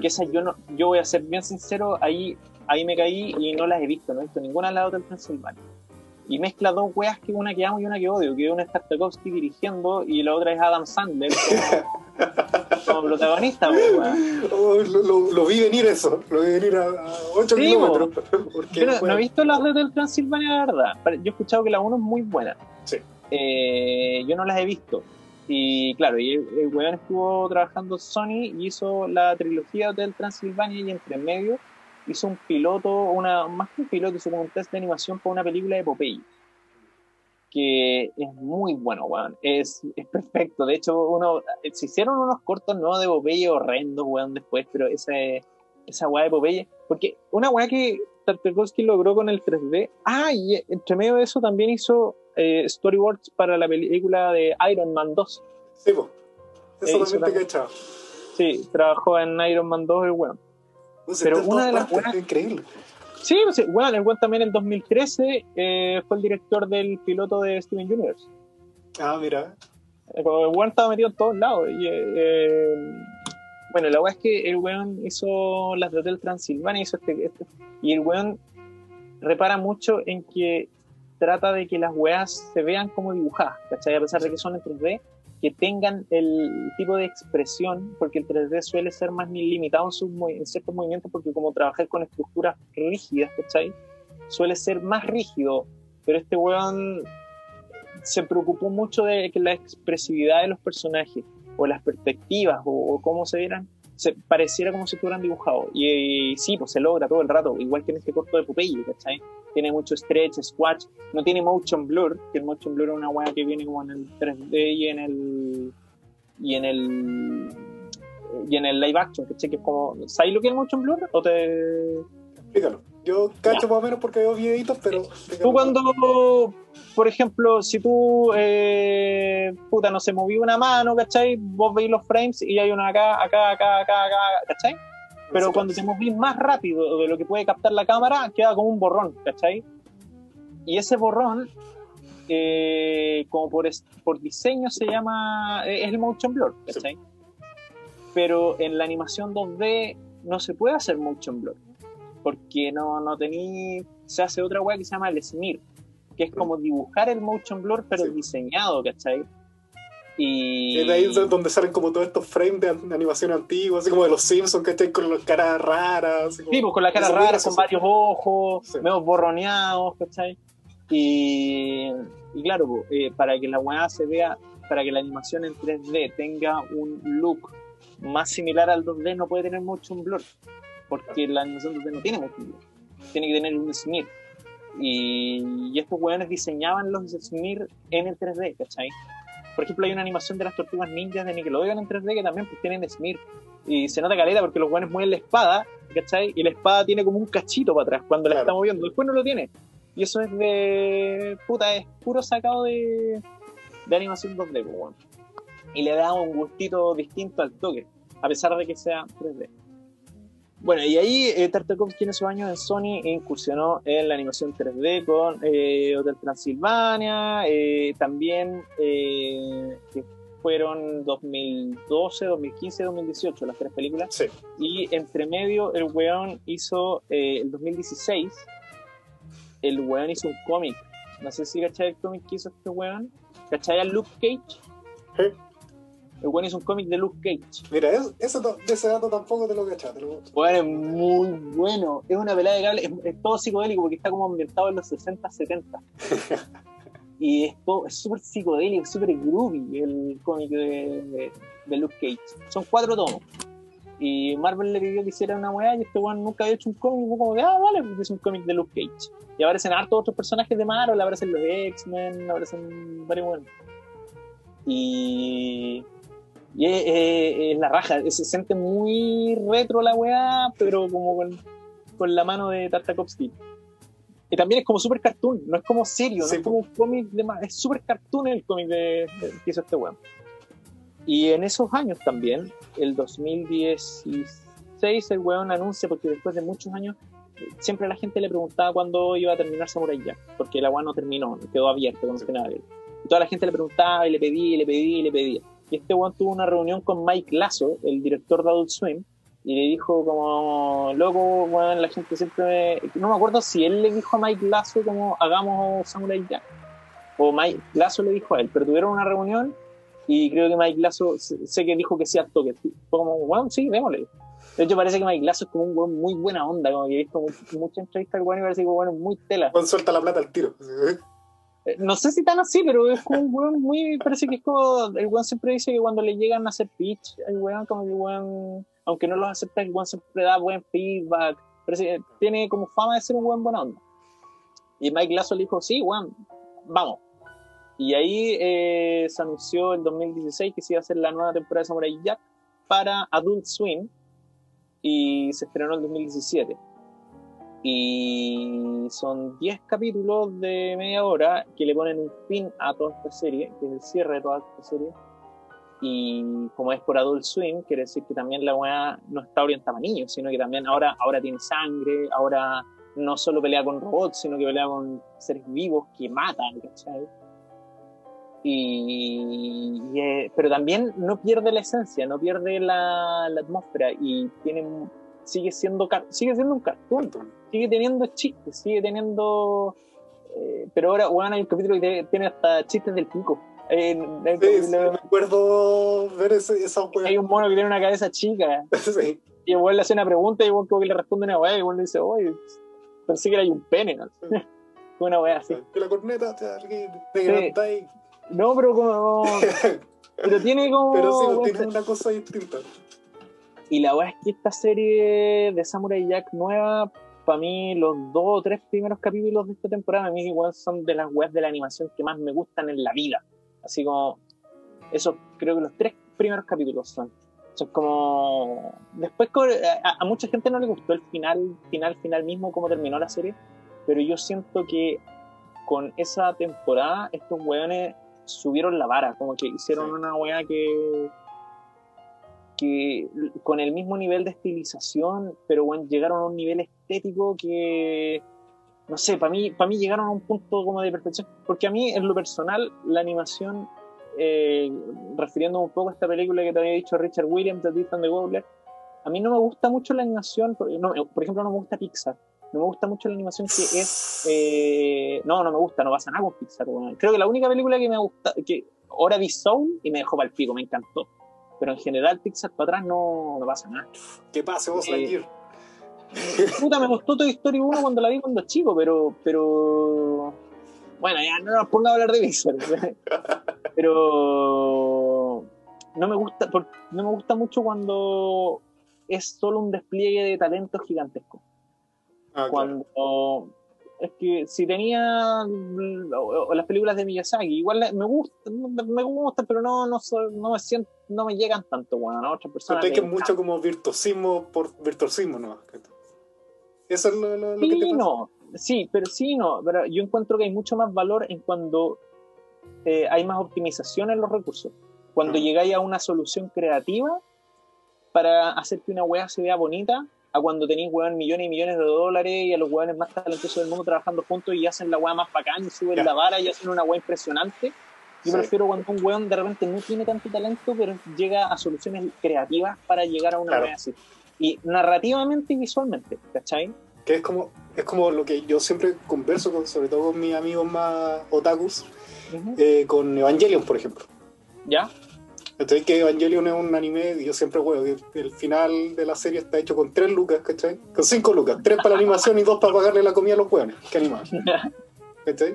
Que esa yo no, yo voy a ser bien sincero, ahí, ahí me caí y no las he visto, no he visto ninguna de las Hotel Transilvania. Y mezcla dos weas que una que amo y una que odio, que una es Tartakovsky dirigiendo y la otra es Adam Sandler como, protagonista,
oh, lo, vi venir eso, lo vi venir a, 8 kilómetros.
Pero no he visto las de del Transilvania, la verdad. Yo he escuchado que la 1 es muy buena.
Sí.
Eh, yo no las he visto. Y claro, y el, weón estuvo trabajando Sony y hizo la trilogía Hotel Transilvania y entre medio hizo un piloto, una, más que un piloto, hizo como un test de animación para una película de Popeye. Que es muy bueno, weón. Es, es perfecto. De hecho, uno, se hicieron unos cortos nuevos de Popeye horrendos, weón, después, pero esa, esa weá de Popeye. Porque una weá que Tartakovsky logró con el 3D. Ah, y entre medio de eso también hizo eh, storyboards para la película de Iron Man 2.
Sí. Eso también te echado.
Sí, trabajó en Iron Man 2 el weón. Pero una de las
buenas. Increíble.
Sí, bueno, el weón también en el 2013 eh, fue el director del piloto de Steven Universe.
Ah, mira.
El weón estaba metido en todos lados. Y, eh, bueno, la weá es que el weón hizo las de Hotel Transilvania, hizo este, este, y el weón repara mucho en que trata de que las weas se vean como dibujadas, ¿cachai? A pesar de que son en 3D, que tengan el tipo de expresión, porque el 3D suele ser más limitado en, sus, ciertos movimientos, porque como trabajar con estructuras rígidas, ¿cachai? Suele ser más rígido, pero este weón se preocupó mucho de que la expresividad de los personajes o las perspectivas o, cómo se vieran, se pareciera como si estuvieran dibujados. Y, sí, pues se logra todo el rato, igual que en este corto de Popeye, ¿cachai? Tiene mucho stretch, squash, no tiene motion blur, que el motion blur es una weá que viene como en el 3D y en el. y en el. y en el live action, ¿cachai? Que es como. ¿Sabes lo que es el motion blur? ¿O te.?
Explícalo. Yo cacho más o menos porque veo videitos, pero.
Tú cuando, por ejemplo, si tú, eh, puta, no se movió una mano, ¿cachai? Vos veis los frames y hay una acá, acá, acá, acá, acá, ¿cachai? Pero cuando te movís más rápido de lo que puede captar la cámara, queda como un borrón, ¿cachai? Y ese borrón, eh, como por, por diseño se llama, es el motion blur, ¿cachai? Pero en la animación 2D no se puede hacer motion blur porque no, no tení, se hace otra weá que se llama el smear, que es como dibujar el motion blur pero diseñado, ¿cachai? Y...
Es de ahí donde salen como todos estos frames de animación antigua, así como de los Simpsons, ¿cachai? Con las caras raras.
sí, pues con las caras raras, con varios ojos, medio borroneados, ¿cachai? Y, y claro, pues, eh, para que la weá se vea, para que la animación en 3D tenga un look más similar al 2D, no puede tener mucho un blur porque la animación 2D no tiene motivo, tiene que tener un smear. Y, estos weones diseñaban los smear en el 3D, ¿cachai? Por ejemplo, hay una animación de las tortugas ninjas de Nickelodeon en 3D que también pues, tienen smear. Y se nota caleta porque los weones mueven la espada, ¿cachai? Y la espada tiene como un cachito para atrás cuando la está moviendo. Después no lo tiene. Y eso es de. puta, es puro sacado de, de animación 2D, pues, Y le da un gustito distinto al toque, a pesar de que sea 3D. Bueno, y ahí eh, Tartakovsky en esos años en Sony incursionó en la animación 3D con eh, Hotel Transilvania, eh, también eh, que fueron 2012, 2015, 2018 las tres películas.
Sí.
Y entre medio el weón hizo, el 2016, el weón hizo un cómic. No sé si cachai el cómic que hizo este weón. ¿Cachai a Luke Cage?
Sí.
El weón hizo un cómic de Luke Cage.
Mira, eso, de ese dato tampoco te lo cachaste.
Bueno, es muy bueno. Es una pelada de cable, es, todo psicodélico porque está como ambientado en los 60, 70. y es súper psicodélico, súper groovy el cómic de, de, Luke Cage. Son cuatro tomos. Y Marvel le pidió que hiciera una weá y este weón nunca había hecho un cómic. Y como de, ah, vale, porque es un cómic de Luke Cage. Y aparecen hartos otros personajes de Marvel, aparecen los X-Men, aparecen varios buenos. Y y es, la raja, se siente muy retro la weá, pero como con, con la mano de Tartakovsky. Y también es como super cartoon, no es como serio, no es como un cómic de más, es super cartoon el cómic de, que hizo este weón. Y en esos años también, el 2016, el weón anuncia, porque después de muchos años, siempre la gente le preguntaba cuándo iba a terminar Samurai Jack, porque la weá no terminó, quedó abierto con el final. Y toda la gente le preguntaba y le pedía y le pedía y le pedía. Y este weón tuvo una reunión con Mike Lasso, el director de Adult Swim, y le dijo como, loco, weón, la gente siempre... No me acuerdo si él le dijo a Mike Lasso como, hagamos Samurai Jack. O Mike Lasso le dijo a él, pero tuvieron una reunión y creo que Mike Lasso, sé que dijo que sí al toque. Fue como, weón, sí, démosle. De hecho, parece que Mike Lasso es como un weón muy buena onda, como que he visto muchas entrevistas al weón y parece que es muy tela.
Juan suelta la plata al tiro.
Eh, No sé si tan así, pero es como un weón muy, parece que es como, el weón siempre dice que cuando le llegan a hacer pitch, el weón como el weón, aunque no los acepta, el weón siempre da buen feedback, parece que tiene como fama de ser un weón buena onda. Y Mike Lasso le dijo, sí, weón, vamos. Y ahí eh, se anunció en 2016 que se iba a hacer la nueva temporada de Samurai Jack para Adult Swim y se estrenó en 2017. Y son 10 capítulos de media hora que le ponen un fin a toda esta serie, que es el cierre de toda esta serie. Y como es por Adult Swim, quiere decir que también la weá no está orientada a niños, sino que también ahora, ahora tiene sangre, ahora no solo pelea con robots, sino que pelea con seres vivos que matan, ¿cachai? Y, y, eh, pero también no pierde la esencia, no pierde la, la atmósfera y tiene, sigue siendo sigue siendo un cartoon, sigue teniendo chistes, sigue teniendo eh, pero ahora bueno, hay un capítulo que tiene hasta chistes del pico.
Eh, sí, sí, me acuerdo ver ese, esa
wea. Hay un mono que tiene una cabeza chica.
sí.
Y el weón le hace una pregunta y el como que le responde una weá y el weón le dice, oye, pensé que era un pene, ¿no? Sí. una weá así.
Que la corneta te, te, te,
no, pero como. pero tiene como.
Pero sí, no, tiene una cosa distinta.
Y la verdad es que esta serie de Samurai Jack nueva, para mí, los dos o tres primeros capítulos de esta temporada, a mí igual son de las webs de la animación que más me gustan en la vida. Así como. Eso, creo que los tres primeros capítulos son. Son como. Después, a, a mucha gente no le gustó el final, final, final mismo, cómo terminó la serie. Pero yo siento que con esa temporada, estos weones subieron la vara, como que hicieron sí. una weá que con el mismo nivel de estilización, pero bueno, llegaron a un nivel estético que no sé, para mí, para mí llegaron a un punto como de perfección, porque a mí en lo personal la animación eh, refiriéndome un poco a esta película que te había dicho Richard Williams de Ethan the Gobbler, a mí no me gusta mucho la animación, por ejemplo no me gusta Pixar, no me gusta mucho la animación que es eh, no, no me gusta, no pasa nada con Pixar creo que la única película que me gusta que ahora vi Soul y me dejó para el pico, me encantó pero en general Pixar para atrás no, no pasa nada.
¿qué pasa vos, eh,
puta, me gustó Toy Story 1 cuando la vi cuando chico pero pero bueno, ya no nos ponga a hablar de Pixar. Pero no me gusta no me gusta mucho cuando es solo un despliegue de talentos gigantescos. Ah, cuando claro. Es que si tenía o, o las películas de Miyazaki igual me gusta me gusta pero no no, no me siento no me llegan tanto bueno a otras personas
pero que mucho como virtuosismo por virtuosismo no eso es lo, lo, lo
sí,
que te pasa.
no sí pero sí no pero yo encuentro que hay mucho más valor en cuando eh, hay más optimización en los recursos cuando -huh. llegáis a una solución creativa para hacer que una wea se vea bonita a cuando tenéis, weón, millones y millones de dólares y a los weones más talentosos del mundo trabajando juntos y hacen la weá más bacán y suben la vara y hacen una weá impresionante. Yo sí. prefiero cuando un weón de repente no tiene tanto talento, pero llega a soluciones creativas para llegar a una claro. weá así. Y narrativamente y visualmente, ¿cachai?
Que es como, es como lo que yo siempre converso, con, sobre todo con mis amigos más otakus, uh -huh. eh, con Evangelion, por ejemplo.
¿Ya?
¿Cachai? Que Evangelion es un anime, y yo siempre juego, el final de la serie está hecho con 3 lucas, ¿cachai? Con 5 lucas, 3 para la animación y 2 para pagarle la comida a los hueones que animaban. ¿Cachai?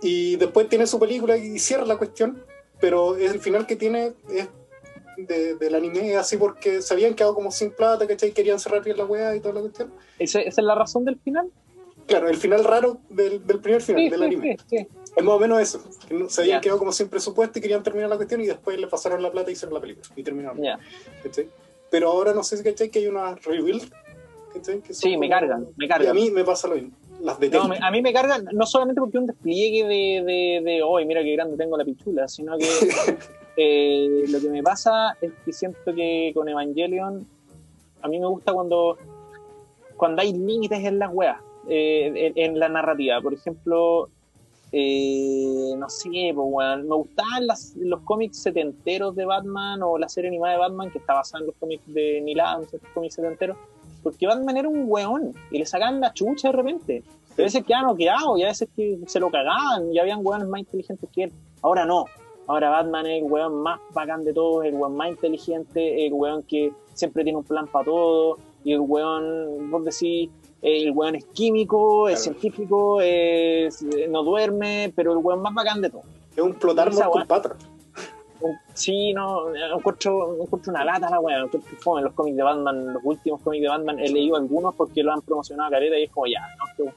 Y después tiene su película y cierra la cuestión, pero el final que tiene es de, del anime es así porque se habían quedado como sin plata, ¿cachai? Querían cerrar bien la weá y toda la cuestión.
¿Esa, ¿Esa, es la razón del final?
Claro, el final raro del, del primer final sí, del sí, anime. Sí, es más o menos eso. Que se habían yeah. quedado como sin presupuesto y querían terminar la cuestión y después le pasaron la plata y hicieron la película. Y terminaron.
Yeah.
Pero ahora no sé si ¿cachai? que hay una rebuild. ¿cachai? Que
sí, me cargan, me cargan.
Y a mí me pasa lo mismo. Las
no, a mí me cargan no solamente porque un despliegue de, de, de hoy, mira qué grande tengo la pichula, sino que eh, lo que me pasa es que siento que con Evangelion a mí me gusta cuando cuando hay límites en las weas, eh, en, la narrativa. Por ejemplo, Eh, no sé, pues, weón. Me gustaban los cómics setenteros de Batman o la serie animada de Batman que está basada en los cómics de Neil Adams, estos cómics setenteros. Porque Batman era un weón y le sacaban la chucha de repente. A veces quedaban noqueados y a veces que se lo cagaban y habían weones más inteligentes que él. Ahora no. Ahora Batman es el weón más bacán de todos, el weón más inteligente, el weón que siempre tiene un plan para todo. Y el weón, vos decís, el weón es químico, es científico, es- eh, no duerme, pero el weón más bacán de todo.
Es un plotar
Esa
con
weá.
patra.
Un- Sí, no, encuentro, encuentro una lata la encuentro fome los cómics de Batman, los últimos cómics de Batman, he leído algunos porque lo han promocionado a careta y es como ya, no, que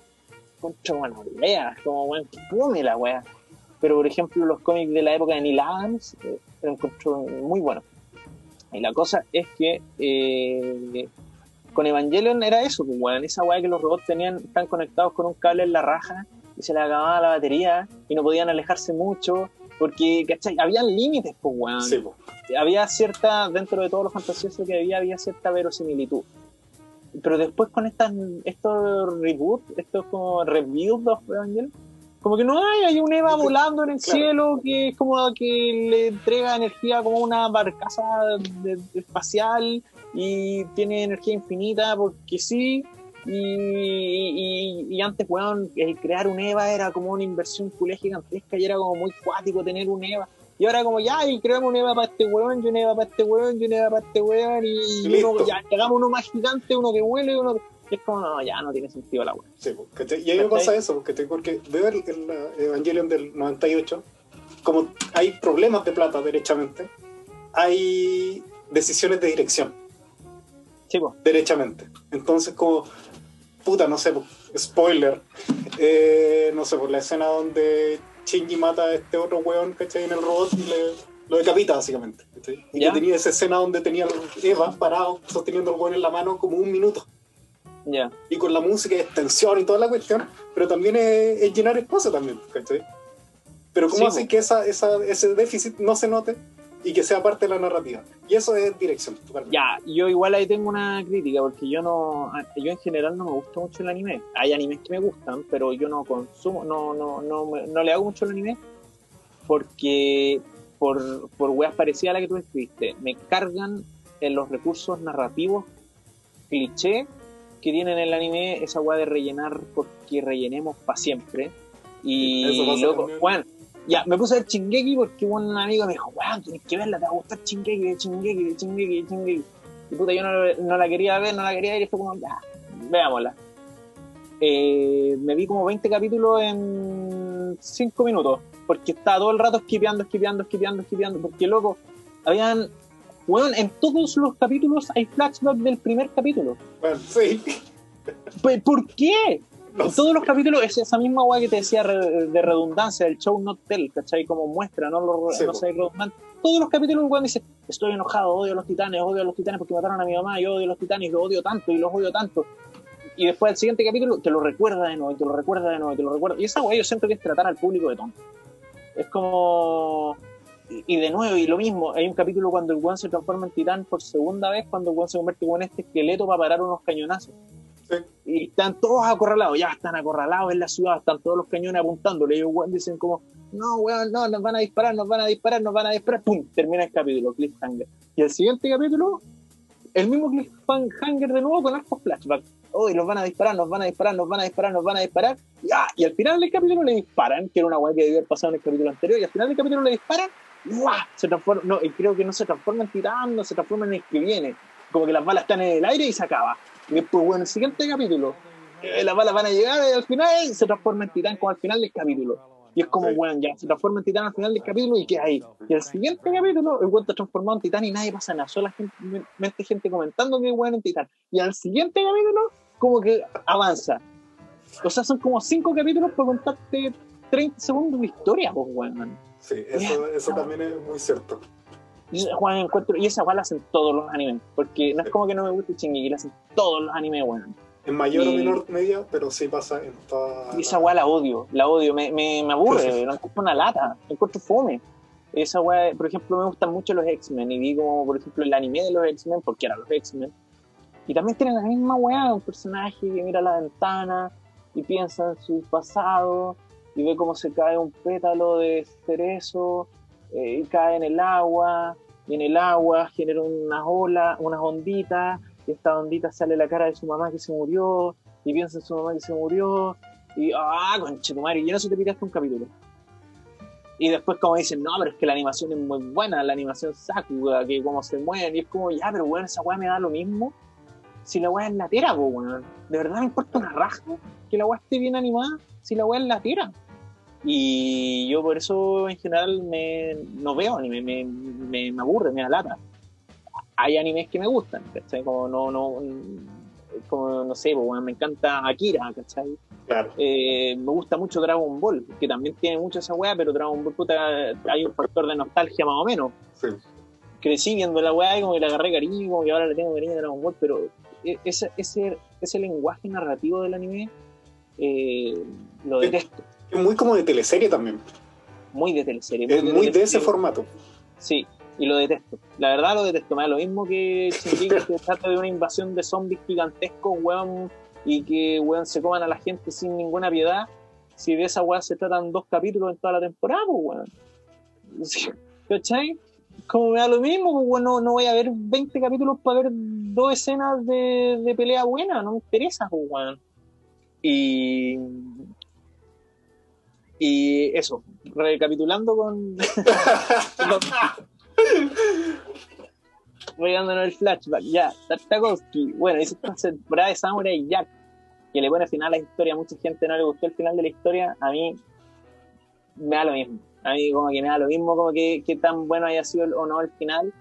encuentro bueno, lea, como weón, que fome la weá. Pero por ejemplo los cómics de la época de Neil Adams, eh, los encuentro muy buenos. Y la cosa es que eh, con Evangelion era eso, pues weón, esa weá que los robots tenían, están conectados con un cable en la raja y se les acababa la batería y no podían alejarse mucho porque, ¿cachai? Habían límites, pues, weón.
Sí, po.
Había cierta, dentro de todos los fantasiosos que había, había cierta verosimilitud. Pero después con estas, estos reboot, estos como rebuild of Evangelion, como que no hay, hay un Eva volando en el
Claro.
cielo que es como que le entrega energía como una barcaza de- de- espacial y tiene energía infinita porque sí. Y, y- y antes, weón, el crear un EVA era como una inversión culé gigantesca y era como muy cuático tener un EVA. Y ahora como ya, y creamos un EVA para este weón, y un EVA para este weón, y un EVA para este weón, y, uno, ya, hagamos uno más gigante, uno que huele, uno que... y es como, no, ya no tiene sentido la weón.
Sí, po, ¿cachai? Y a mí me pasa eso, porque, porque veo el, el, Evangelion del 98, como hay problemas de plata, derechamente, hay decisiones de dirección,
Sí, pues.
derechamente. Entonces, como, puta, no sé, po, spoiler, eh, no sé, por la escena donde Shinji mata a este otro weón, ¿cachai? En el robot y le, lo decapita, básicamente. ¿cachai? Y
Ya.
que tenía esa escena donde tenía Eva parado, sosteniendo el weón en la mano como un minuto.
Ya.
y con la música y extensión y toda la cuestión, pero también es, es llenar espacio también, ¿cachai? Pero ¿cómo
Sí,
que esa, esa, ese déficit no se note y que sea parte de la narrativa? Y eso es dirección. totalmente.
Ya, yo igual ahí tengo una crítica, porque yo no, yo en general no me gusta mucho el anime. Hay animes que me gustan, pero yo no consumo, no, no, no, no le hago mucho al anime, porque por, por weas parecidas a la que tú escribiste, me cargan en los recursos narrativos cliché que tienen en el anime, esa wea de rellenar porque rellenemos para siempre. Y loco,
también.
Bueno, ya, me puse a ver Chingeki porque un amigo me dijo, weón, tienes que verla, te va a gustar Chingeki, Chingeki, Chingeki, Chingeki. Y puta, yo no, no la quería ver, no la quería ver, y fue como, ya, veámosla. Eh, me vi como 20 capítulos en 5 minutos, porque estaba todo el rato esquipeando, esquipeando, esquipeando, esquipeando, porque loco, habían, weón, en todos los capítulos hay flashbacks del primer capítulo.
Bueno, sí.
¿Por qué? En todos los capítulos es esa misma weá que te decía de redundancia, el show not tell, ¿cachai? Como muestra, no, lo,
Sí,
no sé, redundante. Todos los capítulos el weón dice, estoy enojado, odio a los titanes, odio a los titanes porque mataron a mi mamá, yo odio a los titanes, los odio tanto y los odio tanto. Y después el siguiente capítulo te lo recuerda de nuevo, y te lo recuerda de nuevo, y te lo recuerda. Y esa weá yo siento que es tratar al público de tonto. Es como... Y de nuevo, y lo mismo, hay un capítulo cuando el weón se transforma en titán por segunda vez, cuando el weón se convierte en este esqueleto para parar unos cañonazos
Sí.
y están todos acorralados, ya están acorralados en la ciudad, están todos los cañones apuntándole, y dicen como, no, weón, no, nos van a disparar, nos van a disparar, nos van a disparar, pum, termina el capítulo, cliffhanger. Y el siguiente capítulo, el mismo cliffhanger de nuevo con hartos flashbacks. Hoy los van a disparar, nos van a disparar, nos van a disparar, nos van a disparar. Ya, y al final del capítulo le disparan, que era una weá que debió haber pasado en el capítulo anterior, y al final del capítulo le disparan, ¡guau! se transforma, no, y creo que no se transforma en titán, no se transforma en el que viene. Como que las balas están en el aire y se acaba. Y después, bueno, el siguiente capítulo, eh, las balas van a llegar y al final se transforma en titán como al final del capítulo. Y es como, weón, ya se transforma en titán al final del capítulo y queda ahí. Y el siguiente capítulo, el weón está transformado en titán y nadie pasa nada. Solo gente, comentando que el weón es titán. Y al siguiente capítulo, como que avanza. O sea, son como cinco capítulos para contarte 30 segundos de historia, pues, weón.
Sí, eso, eso también es muy cierto.
Y, Juan, encuentro, y esa weá la hacen todos los animes. Porque no es como que no me guste Shingeki, la hacen todos los animes, weón.
En mayor o menor medida, pero sí pasa en toda.
Y esa weá la odio, la odio, me, me, me aburre, no encuentro una lata, encuentro fome. Esa weá, por ejemplo, me gustan mucho los X-Men y vi como, por ejemplo, el anime de los X-Men, porque eran los X-Men. Y también tienen la misma weá, un personaje que mira a la ventana y piensa en su pasado y ve cómo se cae un pétalo de cerezo eh, cae en el agua, y en el agua genera unas olas, unas onditas, y esta ondita sale la cara de su mamá que se murió, y piensa en su mamá que se murió, y ah, conchetumare, y en eso te piraste un capítulo. Y después como dicen, no, pero es que la animación es muy buena, la animación Sakuga, que como se mueven, y es como, ya, pero bueno, esa weá me da lo mismo. Si la weá es latera, weón. De verdad me importa una raja que la weá esté bien animada, si la weá es latera. Y yo por eso en general me, no veo anime, me, me, me aburre, me da lata. Hay animes que me gustan, ¿cachai? Como no, no, como no sé, pues, me encanta Akira, ¿cachai?
Claro.
Eh, me gusta mucho Dragon Ball, que también tiene mucho esa weá, pero Dragon Ball, puta, hay un factor de nostalgia más o menos.
Sí.
Crecí viendo la weá y como que le agarré cariño, como que ahora le tengo cariño a Dragon Ball, pero e- ese, ese, ese lenguaje narrativo del anime eh, lo detesto.
Es muy como de teleserie también.
Muy de teleserie.
Es muy de ese formato.
Sí, y lo detesto. La verdad lo detesto. Me da lo mismo que Shingeki, que trata de una invasión de zombies gigantescos, weón, y que, weón, se coman a la gente sin ninguna piedad. Si de esa weá se tratan dos capítulos en toda la temporada, pues, weón. ¿Cachai? Como me da lo mismo, pues, weón, no, no voy a ver 20 capítulos para ver dos escenas de, de pelea buena, no me interesa, pues, weón. Y... Y eso, recapitulando con, Voy dándonos el flashback. Ya, Tartakovsky. Bueno, hizo esta temporada de Samurai Jack, que le pone final a la historia. A mucha gente no le gustó el final de la historia. A mí me da lo mismo. A mí como que me da lo mismo como que, que tan bueno haya sido el- o no el final.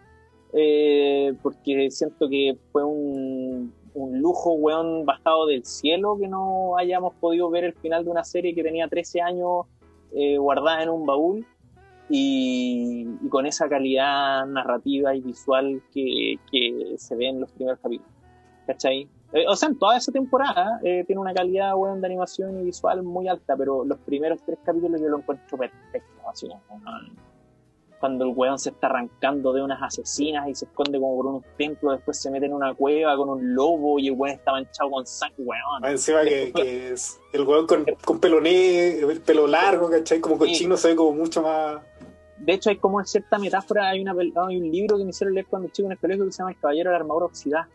Eh, porque siento que fue un, un lujo, weón, bajado del cielo que no hayamos podido ver el final de una serie que tenía 13 años eh, guardada en un baúl y, con esa calidad narrativa y visual que, se ve en los primeros capítulos. ¿Cachai? Eh, o sea, en toda esa temporada eh, tiene una calidad weón, de animación y visual muy alta, pero los primeros tres capítulos yo lo encuentro perfecto. Así, weón. Cuando el weón se está arrancando de unas asesinas y se esconde como por unos templos, después se mete en una cueva con un lobo y el weón está manchado con sangre, weón.
Encima que, que es el weón con, con pelo negro, el pelo largo, ¿cachai? Como cochino se ve como mucho más.
De hecho, hay como cierta metáfora. Hay, una, hay un libro que me hicieron leer cuando chico en el colegio que se llama El Caballero de la Armadura Oxidada.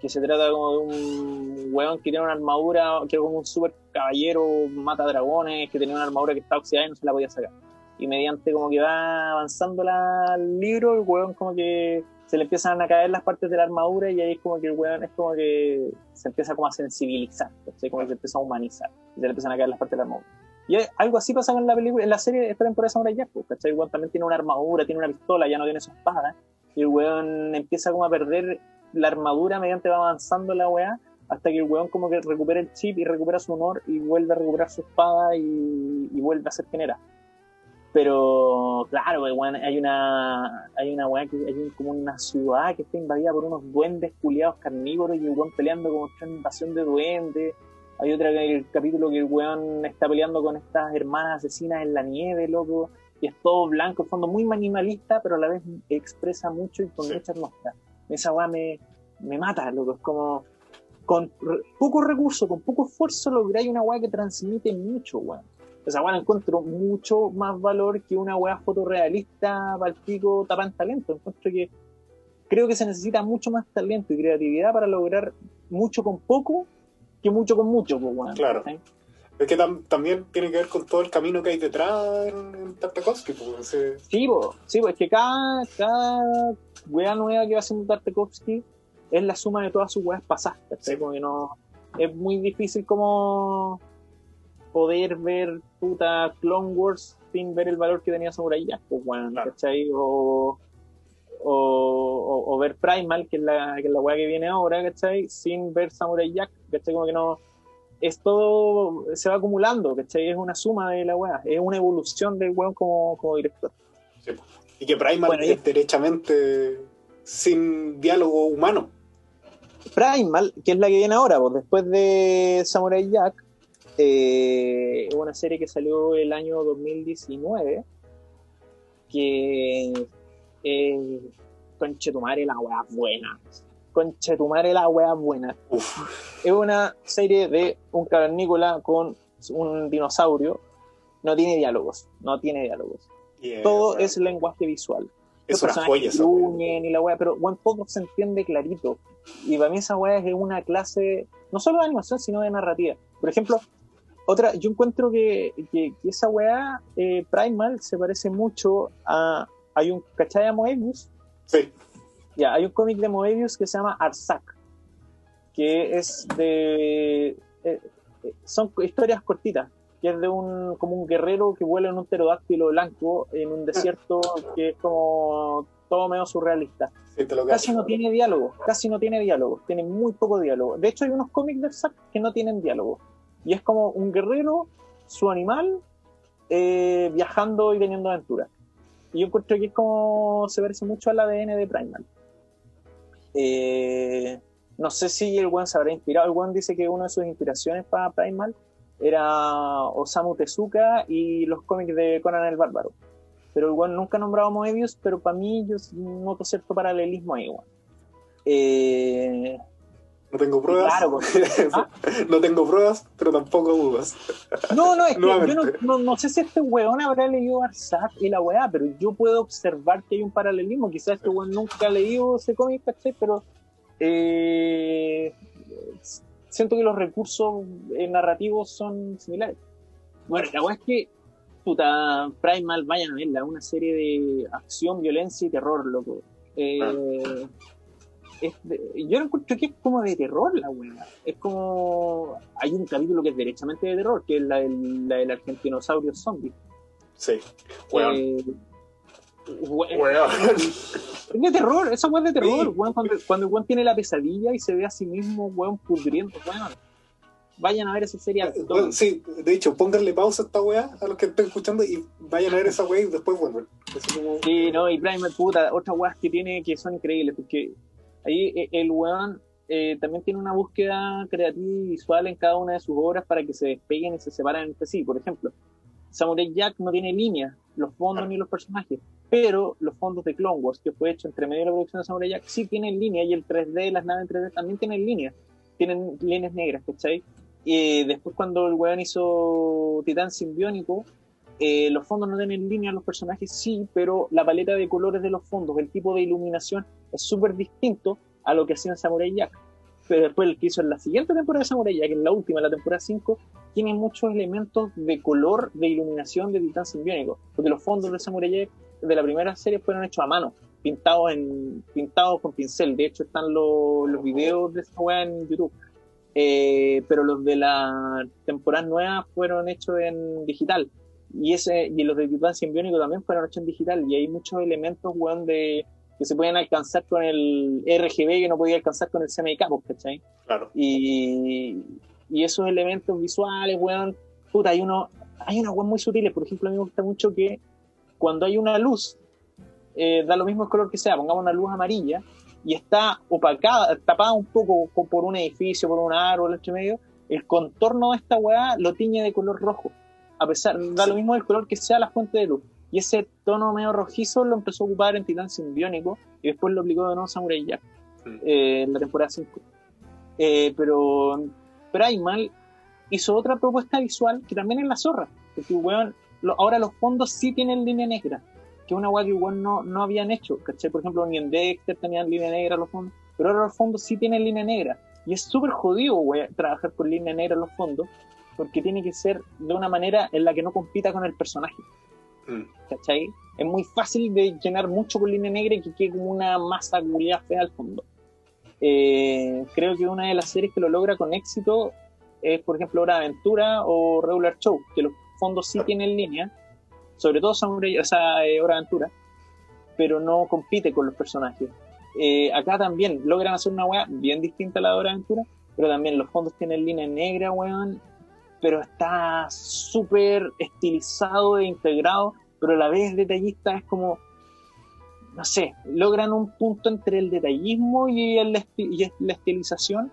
Que se trata como de un weón que tiene una armadura, que es como un super caballero, mata dragones, que tenía una armadura que está oxidada y no se la podía sacar. Y mediante como que va avanzando la, el libro, el weón como que se le empiezan a caer las partes de la armadura y ahí es como que el weón es como que se empieza como a sensibilizar, como que se empieza a humanizar y se le empiezan a caer las partes de la armadura. Y algo así pasa en la película, en la serie temporada de Samurai Jack, pues, ¿cachai? El weón también tiene una armadura, tiene una pistola, ya no tiene su espada. Y el weón empieza como a perder la armadura mediante va avanzando la weá, hasta que el weón como que recupera el chip y recupera su honor y vuelve a recuperar su espada y, y vuelve a ser general. Pero, claro, el weón, hay una, hay una weá que hay un- como una ciudad que está invadida por unos duendes culiados carnívoros y el weón peleando como una invasión de duendes. Hay otra el capítulo que el weón está peleando con estas hermanas asesinas en la nieve, loco. Y es todo blanco, en fondo muy minimalista, pero a la vez expresa mucho y con
Sí.
mucha atmósfera. Esa weá me, me mata, loco. Es como con re- poco recurso, con poco esfuerzo, lográis una weá que transmite mucho, weón. Esa weá la encuentro mucho más valor que una weá fotorrealista, palpico, tapan talento. Encuentro que creo que se necesita mucho más talento y creatividad para lograr mucho con poco que mucho con mucho, pues, weón.
Claro.
¿sí?
Es que tam- también tiene que ver con todo el camino que hay detrás en, en Tartakovsky. Pues,
Sí, sí, pues es que cada, cada wea nueva que va haciendo Tartakovsky es la suma de todas sus weas pasadas, es muy difícil como poder ver puta Clone Wars sin ver el valor que tenía Samurai Jack, pues bueno,
Claro.
¿cachai? O, o, o, o ver Primal, que es la, que es la wea que viene ahora, ¿cachai? Sin ver Samurai Jack, ¿cachai? Como que no, es todo, se va acumulando, ¿cachai? Es una suma de la wea, es una evolución del weón como, como director.
sí. Y que Primal
Bueno, y-
es derechamente sin diálogo humano.
Primal, que es la que viene ahora, pues después de Samurai Jack, es una serie que salió el año 2019, que eh, Conchetumare la buena. Conchetumare la buena.
Uf,
Es una serie de un cavernícola con un dinosaurio no tiene diálogos, no tiene diálogos.
Yeah,
Todo es lenguaje visual.
Es una joya esa
y la weá, pero bueno, todo se entiende clarito. Y para mí esa weá es una clase, no solo de animación, sino de narrativa. Por ejemplo, otra, yo encuentro que, que, que esa weá, eh, Primal, se parece mucho a. Hay un, ¿cachai? A Moebius.
Sí,
Ya, hay un cómic de Moebius que se llama Arsak, que es de. eh, eh, son historias cortitas, que es de un como un guerrero que vuela en un pterodáctilo blanco en un desierto que es como todo medio surrealista.
sí, te lo
Casi no tiene diálogo, casi no tiene diálogo, tiene muy poco diálogo. De hecho, hay unos cómics de Arsak que no tienen diálogo. Y es como un guerrero, su animal, eh, viajando y teniendo aventuras. Y yo encuentro que es como se parece mucho al ADN de Primal. Eh, no sé si el One se habrá inspirado. El One dice que una de sus inspiraciones para Primal era Osamu Tezuka y los cómics de Conan el Bárbaro. Pero el One nunca ha nombrado a Moebius, pero para mí yo noto cierto paralelismo ahí, weón. Eh,
No tengo pruebas.
Claro, pues. ¿Ah?
no tengo pruebas, pero tampoco dudas.
No, no, es que yo no, no, no sé si este weón habrá leído Arsak y la weá, pero yo puedo observar que hay un paralelismo. Quizás este weón nunca ha leído ese cómic, ¿cachai? Pero eh, siento que los recursos eh, narrativos son similares. Bueno, la weá es que, puta, Primal, vayan a verla, una serie de acción, violencia y terror, loco. Eh, es de- yo encuentro que es como de terror la weá. Es como. Hay un capítulo que es derechamente de terror, que es la del, la del argentinosaurio zombie.
Sí. Weón.
Eh, we-
Weón.
es de terror, esa weá es de terror.
Sí.
weón, cuando, cuando weón tiene la pesadilla y se ve a sí mismo, weón, pudriendo, weón. Vayan a ver esa serie.
Weón, sí, de hecho, pónganle pausa a esta weá a los que estén escuchando y vayan a ver esa weá y después vuelven. Como-
Sí, no, y Primal, puta, otras weas que tiene que son increíbles, porque ahí eh, el weón eh, también tiene una búsqueda creativa y visual en cada una de sus obras para que se despeguen y se separen entre sí. Por ejemplo, Samurai Jack no tiene líneas, los fondos ni los personajes, pero los fondos de Clone Wars, que fue hecho entre medio de la producción de Samurai Jack, sí tienen líneas y el 3D, las naves en 3D también tienen líneas, tienen líneas negras, ¿cachai? Y después cuando el weón hizo Titán Simbiónico, eh, los fondos no tienen línea, los personajes sí, pero la paleta de colores de los fondos, el tipo de iluminación es súper distinto a lo que hacía en Samurai Jack. Pero después el que hizo en la siguiente temporada de Samurai Jack, en la última, la temporada 5, tiene muchos elementos de color, de iluminación de Titán Simbiónico. Porque los fondos de Samurai Jack de la primera serie fueron hechos a mano, pintados en pintados con pincel. De hecho, están los, los videos de esa weá en YouTube. Eh, pero los de la temporada nueva fueron hechos en digital y ese y los de Titán Simbiónico también fueron hechos en digital y hay muchos elementos weón de que se pueden alcanzar con el RGB que no podía alcanzar con el CMYK pues, ¿cachai?
Claro.
y, y esos elementos visuales weón puta hay uno hay unas weón muy sutiles por ejemplo a mí me gusta mucho que cuando hay una luz eh, da lo mismo el color que sea pongamos una luz amarilla y está opacada tapada un poco co- por un edificio por un árbol entre medio el contorno de esta weá lo tiñe de color rojo a pesar, da lo mismo el color que sea la fuente de luz. Y ese tono medio rojizo lo empezó a ocupar en Titán Simbiónico y después lo aplicó de nuevo Samurai Jack
Mm.
eh, en la temporada 5. Eh, pero Primal hizo otra propuesta visual que también es la zorra. Porque, weón, lo- ahora los fondos sí tienen línea negra, que es una weá que weón, no, no habían hecho. ¿cachai? Por ejemplo, ni en Dexter tenían línea negra los fondos, pero ahora los fondos sí tienen línea negra. Y es súper jodido, weón, trabajar con línea negra en los fondos, porque tiene que ser de una manera en la que no compita con el personaje. ¿Cachai? Es muy fácil de llenar mucho con línea negra y que quede como una masa culiada fea al fondo. Eh, creo que una de las series que lo logra con éxito es, por ejemplo, Hora Aventura o Regular Show, que los fondos sí tienen línea, sobre todo Samurai, o eh, Hora Aventura, pero no compite con los personajes. Eh, acá también logran hacer una weá bien distinta a la de Hora Aventura, pero también los fondos tienen línea negra, weón, pero está súper estilizado e integrado, pero a la vez detallista es como, no sé, logran un punto entre el detallismo y, el esti- y es la estilización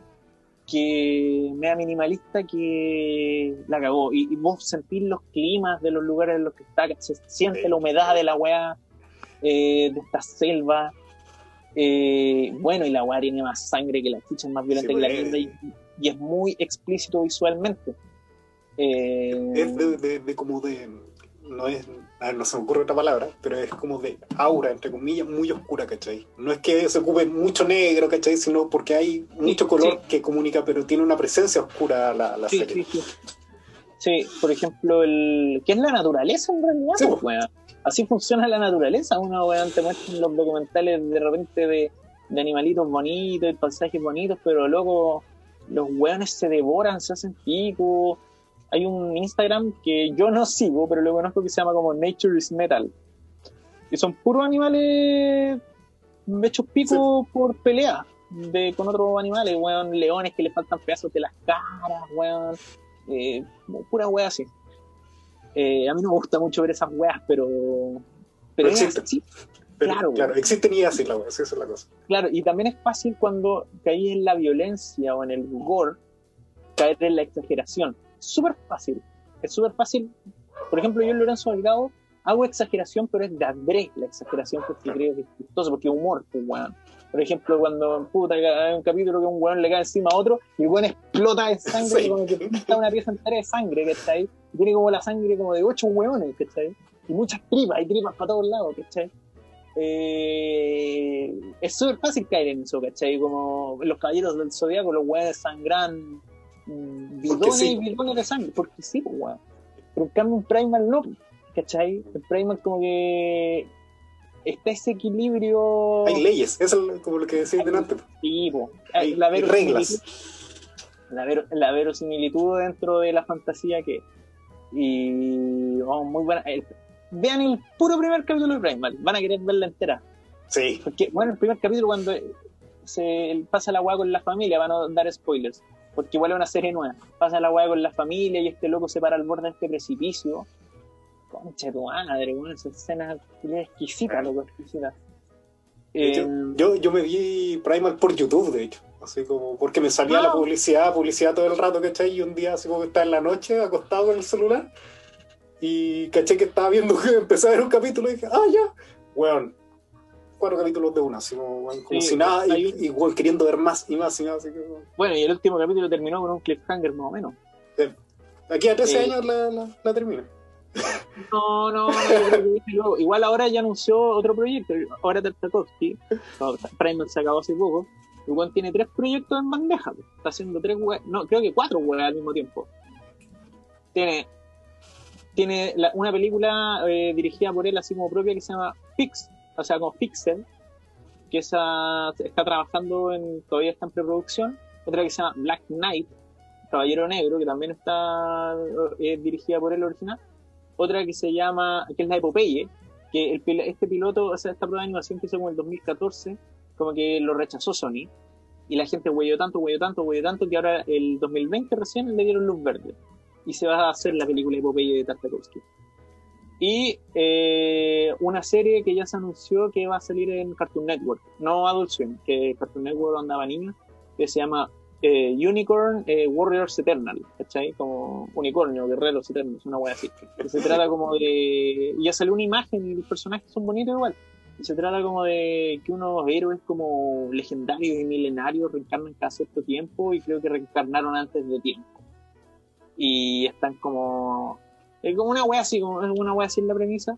que mea minimalista que la cagó. Y, y vos sentís los climas de los lugares en los que está, que se siente la humedad de la weá, eh, de esta selva. Eh, bueno, y la weá tiene más sangre que la chucha, es más violenta
Sí,
que la
pues.
mierda y, y es muy explícito visualmente. Eh,
Es de, de- de como de. No es. a ver, no se me ocurre otra palabra, pero es como de aura, entre comillas, muy oscura, ¿cachai? No es que se ocupe mucho negro, ¿cachai? Sino porque hay mucho color
sí.
que comunica, pero tiene una presencia oscura la, la
sí,
serie.
sí, sí. Sí, por ejemplo, el ¿qué es la naturaleza en realidad?
Sí,
pues,
pues.
Así funciona la naturaleza. Uno, weón, te muestran los documentales de repente de, de animalitos bonitos y paisajes bonitos, pero luego los weones se devoran, se hacen pico. Hay un Instagram que yo no sigo, pero lo conozco que se llama como Nature is Metal. Y son puros animales hechos pico por pelea de, con otros animales, weón, leones que le faltan pedazos de las caras, weón, eh, pura wea así. Eh, a mí no me gusta mucho ver esas weas, pero. Pero es
existen. Pero,
Claro,
claro, existen y así la wea, sí, esa es la cosa.
claro, y también es fácil cuando caí en la violencia o en el gore, caer en la exageración. Súper fácil. Es súper fácil. Por ejemplo, yo en Lorenzo Delgado hago exageración, pero es de adrede la exageración porque creo que es chistoso, porque es humor, pues, weón. Por ejemplo, cuando puta, hay un capítulo que un weón le cae encima a otro y el weón explota de sangre,
Sí.
como que pinta una pieza entera de sangre, ¿cachai? Y tiene como la sangre como de ocho weones, ¿cachai? Y muchas tripas, hay tripas para todos lados, ¿cachai? Eh, es súper fácil caer en eso, ¿cachai? Como los caballeros del zodiaco, los weones sangran bidones
sí.
y bidones de sangre, porque sí, weón. Pero en cambio en Primal no, ¿cachai? En Primal como que está ese equilibrio
Hay leyes, eso es como lo que decía delante.
Sí.
Hay-
la
hay reglas.
La, ver- la verosimilitud dentro de la fantasía que. Y. oh, muy buena. eh, vean el puro primer capítulo de Primal. Van a querer verla entera.
Sí,
Porque, bueno, el primer capítulo, cuando se pasa la weá con la familia, van a dar spoilers. Porque igual es una serie nueva. Pasa la weá con la familia y este loco se para al borde de este precipicio. Concha tu madre, weón. Esa escena es exquisita, loco, exquisita.
Hecho,
Eh,
yo, yo me vi Primal por YouTube, de hecho. Así como, porque me salía
Ah.
la publicidad, publicidad todo el rato, ¿cachai? Y un día, así como que estaba en la noche, acostado con el celular, y caché que estaba viendo que empecé a ver un capítulo y dije, ah, ya, weón, cuatro capítulos de una, así como, weón, como
Sí,
si nada, y,
un-
weón, queriendo ver más y más y más. Así que.
Bueno, y el último capítulo terminó con un cliffhanger más o menos.
Aquí a 13
Eh.
años la, la, la termino.
No, no, no. Igual ahora ya anunció otro proyecto. Ahora Tartakovsky, Primal se acabó hace poco. Igual tiene tres proyectos en bandeja. Está haciendo tres weas, no, creo que cuatro weas al mismo tiempo. Tiene, tiene la- una película eh, dirigida por él así como propia que se llama Pix, o sea, como Pixel, que esa está trabajando en, todavía está en preproducción. Otra que se llama Black Knight, Caballero Negro, que también está eh, dirigida por él original otra que se llama, que es la de Popeye, que el, este piloto, o sea, esta prueba de animación que hizo como el 2014, como que lo rechazó Sony, y la gente hueyó tanto, hueyó tanto, hueyó tanto, que ahora el 2020 recién le dieron luz verde, y se va a hacer la película de Popeye de Tartakovsky. Y eh, una serie que ya se anunció que va a salir en Cartoon Network, no Adult Swim, que Cartoon Network andaba niña, que se llama eh, Unicorn eh, Warriors Eternal, ¿cachai? Como unicornio, guerreros eternos, una wea así. Que se trata como de. Ya salió una imagen y los personajes son bonitos igual. Se trata como de que unos héroes como legendarios y milenarios reencarnan cada cierto tiempo y creo que reencarnaron antes de tiempo. Y están como. Es como una wea así, como una wea así en la premisa.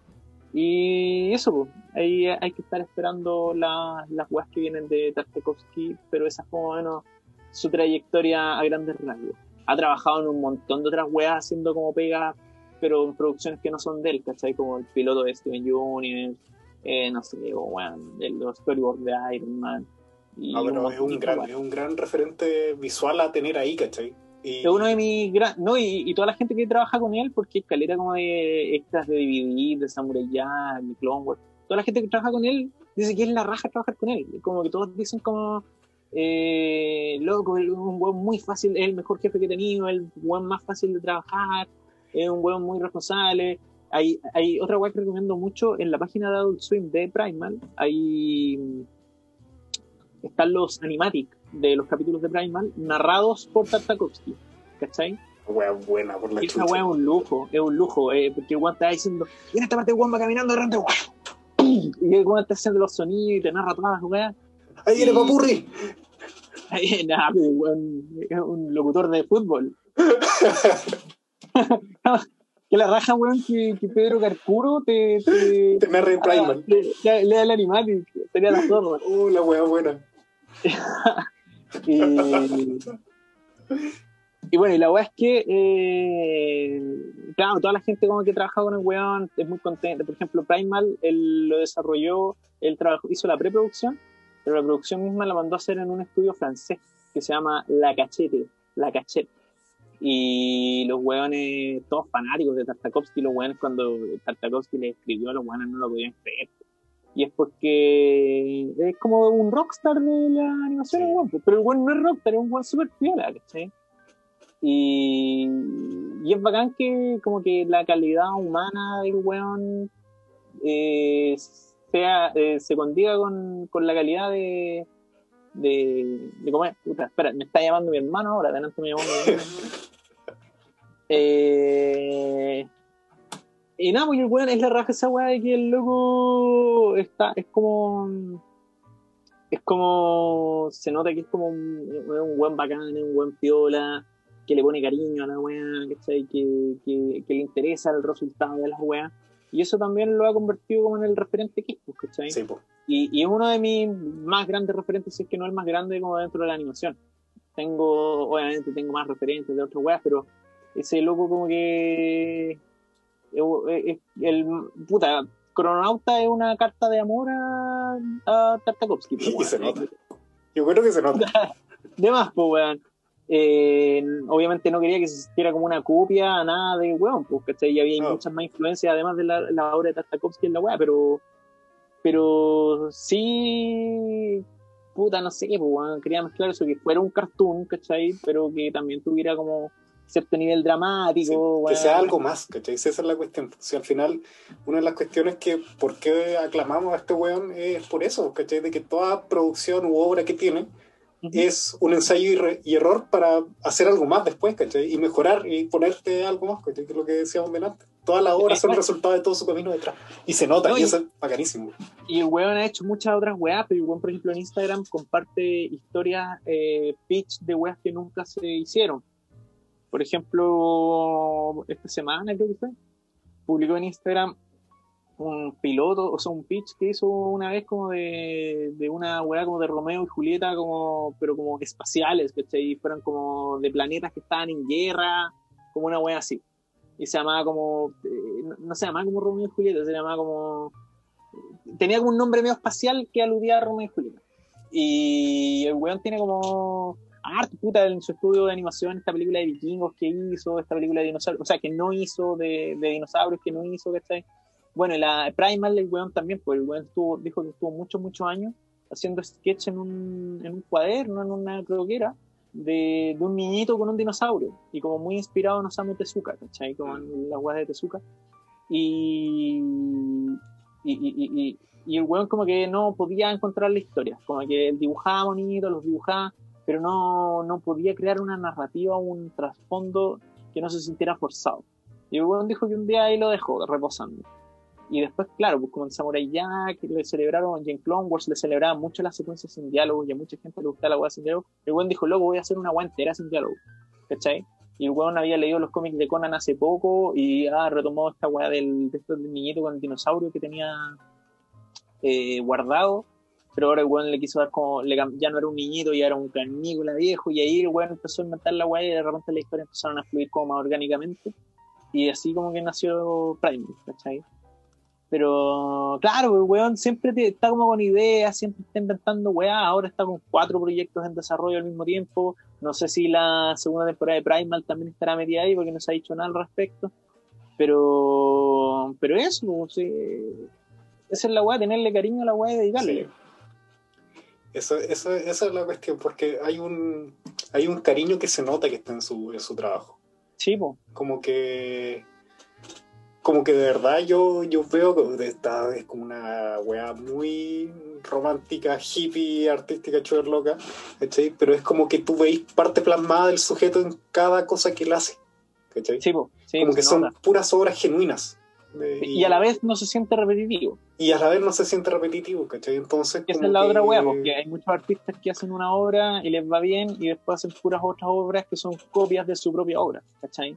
Y eso, pues, ahí hay que estar esperando la- las weas que vienen de Tartakovsky, pero esa es como menos su trayectoria a grandes rasgos. Ha trabajado en un montón de otras weas haciendo como pega, pero en producciones que no son de él, ¿cachai? Como el piloto de Steven Universe, eh, no sé, o weón, de los storyboards de Iron Man. Y
No, pero es un, gran, es un gran referente visual a tener ahí, ¿cachai? Y,
Es uno de mis gran... No, y, y toda la gente que trabaja con él, porque es caleta como de extras de DVD, de Samurai Jack, de Clone Wars. Toda la gente que trabaja con él dice que es la raja trabajar con él. Como que todos dicen como... Eh, loco, es un weón muy fácil, es el mejor jefe que he tenido, el weón más fácil de trabajar, es un weón muy responsable. Hay, hay otra weá que recomiendo mucho en la página de Adult Swim de Primal. Hay están los animatics de los capítulos de Primal narrados por Tartakovsky. ¿Cachai?
Wea buena por la
Y esa
chucha.
weá es un lujo, es un lujo, eh, porque weón está diciendo, y en esta parte weón va caminando de repente, y el weón está haciendo los sonidos y te narra todas las weas.
¡Ahí viene
y-
Papurri!
Ay, Nah, pero el weón es un locutor de fútbol. que la raja, weón, que, que Pedro Carcuro te. Te,
Te narra en Primal.
le, le- le da el animatic. Sería la zorra.
Uh, la wea buena.
Y, bueno, y la weá es que, eh, claro, toda la gente como que trabaja con el weón es muy contenta. Por ejemplo, Primal, él lo desarrolló, él trabajó, hizo la preproducción, pero la producción misma la mandó a hacer en un estudio francés que se llama La Cachete, La Cachette. Y los weones, todos fanáticos de Tartakovsky, los weones cuando Tartakovsky le escribió, los weones no lo podían creer. Y es porque es como un rockstar de la animación,
Sí.
pero el weón no es rockstar, es un weón super piola, ¿cachai? Y, y es bacán que como que la calidad humana del weón eh, sea, eh, se condiga con, con la calidad de, de, de comer. Puta, espera, me está llamando mi hermano ahora, adelante me llamó mi hermano. Eh, y nada, pues el weón es la raja esa weá de que el loco está, es como. Es como. Se nota que es como un, un buen bacán, un buen piola, que le pone cariño a la weá. Que, que, que le interesa el resultado de las weas. Y eso también lo ha convertido como en el referente que es, pues, ¿cachai?
Sí, po.
Y, y es uno de mis más grandes referentes, si es que no el más grande como dentro de la animación. Tengo, obviamente, tengo más referentes de otras weas, pero ese loco como que es, es- el puta Crononauta es una carta de amor a, a Tartakovsky. pues,
Y se nota. Yo creo que se nota.
De más, pues, weón. Eh, obviamente no quería que se sintiera como una copia a nada del weón, pues, ¿cachai? Y había muchas más influencias además de la, la obra de Tartakovsky en la weá, pero, pero sí, puta, no sé, pues, weón, quería mezclar eso, que fuera un cartoon, ¿cachai? Pero que también tuviera como cierto nivel dramático,
Sí, que sea algo más, ¿cachai? Esa es la cuestión. Si al final, una de las cuestiones que, ¿por qué aclamamos a este weón? Es por eso, ¿cachai? De que toda producción u obra que tiene
Ujú.
es un ensayo y, re- y error para hacer algo más después, ¿cachai? Y mejorar y ponerte algo más, ¿cachai? Que es lo que decíamos delante. Todas las obras son resultado de todo su camino detrás. Y se nota,
No,
y
y-
eso es bacanísimo.
Y el weón ha hecho muchas otras weas, pero el weón, por ejemplo, en Instagram comparte historias, eh, pitch de weas que nunca se hicieron. Por ejemplo, esta semana creo que fue, publicó en Instagram un piloto, o sea, un pitch que hizo una vez como de, de una wea como de Romeo y Julieta, como, pero como espaciales, ¿cachai? Y fueron como de planetas que estaban en guerra, como una wea así. Y se llamaba como, eh, no, no se llamaba como Romeo y Julieta, se llamaba como tenía como un nombre medio espacial que aludía a Romeo y Julieta. Y el weón tiene como arte puta en su estudio de animación, esta película de vikingos que hizo, esta película de dinosaurios, o sea, que no hizo de, de dinosaurios, que no hizo, ¿cachai? Bueno, la Primal, el weón también, pues el weón estuvo, dijo que estuvo muchos, muchos años haciendo sketch en un, en un cuaderno, en una croquera, de, de un niñito con un dinosaurio, y como muy inspirado en Osamu Tezuka, ¿cachai? Como en las weas de Tezuka. Y, y, y, y, y- el weón como que no podía encontrar la historia, como que dibujaba bonito, los dibujaba, pero no, no podía crear una narrativa, un trasfondo que no se sintiera forzado. Y el weón dijo que un día ahí lo dejó reposando. Y después, claro, pues como en Samurai Jack, le celebraron, y en Clone Wars le celebraban mucho las secuencias sin diálogo, y a mucha gente le gustaba la weá sin diálogo. El weón dijo, loco, voy a hacer una weá entera sin diálogo. ¿Cachai? Y el weón había leído los cómics de Conan hace poco y ah, retomó esta weá del, de este niñito con el dinosaurio que tenía eh, guardado. Pero ahora el weón le quiso dar como, ya no era un niñito, ya era un canícola viejo. Y ahí el weón empezó a inventar la weá y de repente la historia empezaron a fluir como más orgánicamente. Y así como que nació Prime, ¿cachai? Pero claro, el weón siempre está como con ideas, siempre está inventando weá. Ahora está con cuatro proyectos en desarrollo al mismo tiempo. No sé si la segunda temporada de Primal también estará metida ahí porque no se ha dicho nada al respecto. Pero, pero eso, pues, sí, esa es la weá, tenerle cariño a la weá y dedicarle.
Eso, eso, esa es la cuestión, porque hay un, hay un cariño que se nota que está en su, en su trabajo.
Sí, po.
Como que como que de verdad yo, yo veo que esta es como una weá muy romántica, hippie, artística, chuer loca, ¿cachai? Pero es como que tú veis parte plasmada del sujeto en cada cosa que él hace, ¿cachai?
Sí, po. Sí,
como que son
nota.
puras obras genuinas. De-
Y a la vez no se siente repetitivo.
y a la vez no se siente repetitivo, ¿cachai? Entonces,
Esa
como
es la
que-
otra wea, porque hay muchos artistas que hacen una obra y les va bien y después hacen puras otras obras que son copias de su propia obra, ¿cachai?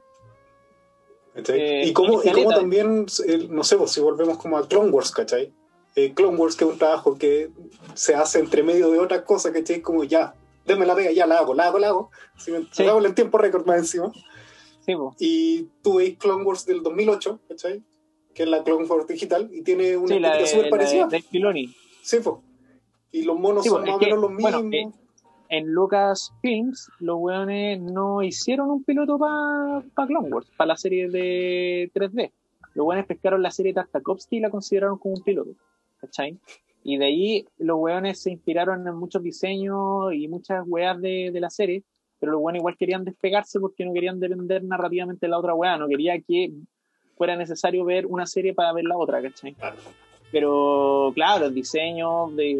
¿cachai?
Eh,
y como, y como también, eh, no sé, pues, si volvemos como a Clone Wars, ¿cachai? Eh, Clone Wars que es un trabajo que se hace entre medio de otras cosas, ¿cachai? Como ya, déme la pega, ya la hago, la hago, la hago. Si me
Sí.
la hago en tiempo récord más encima.
Sí.
Y tú veis Clone Wars del 2008, ¿cachai? Que es la Clone Wars digital y tiene una
Sí,
estética
de,
súper
la de
parecida.
Dave Filoni.
Sí, pues. Y los monos
Sí,
son más o menos los
bueno,
mismos.
En Lucas Films, los weones no hicieron un piloto para Clone Wars, para la serie de 3D. Los weones pescaron la serie Tartakovsky y la consideraron como un piloto. ¿Cachai? Y de ahí los weones se inspiraron en muchos diseños y muchas weas de, de la serie, pero los weones igual querían despegarse porque no querían depender narrativamente de la otra wea, no quería que fuera necesario ver una serie para ver la otra, ¿cachai?
Claro.
Pero claro, el diseño de,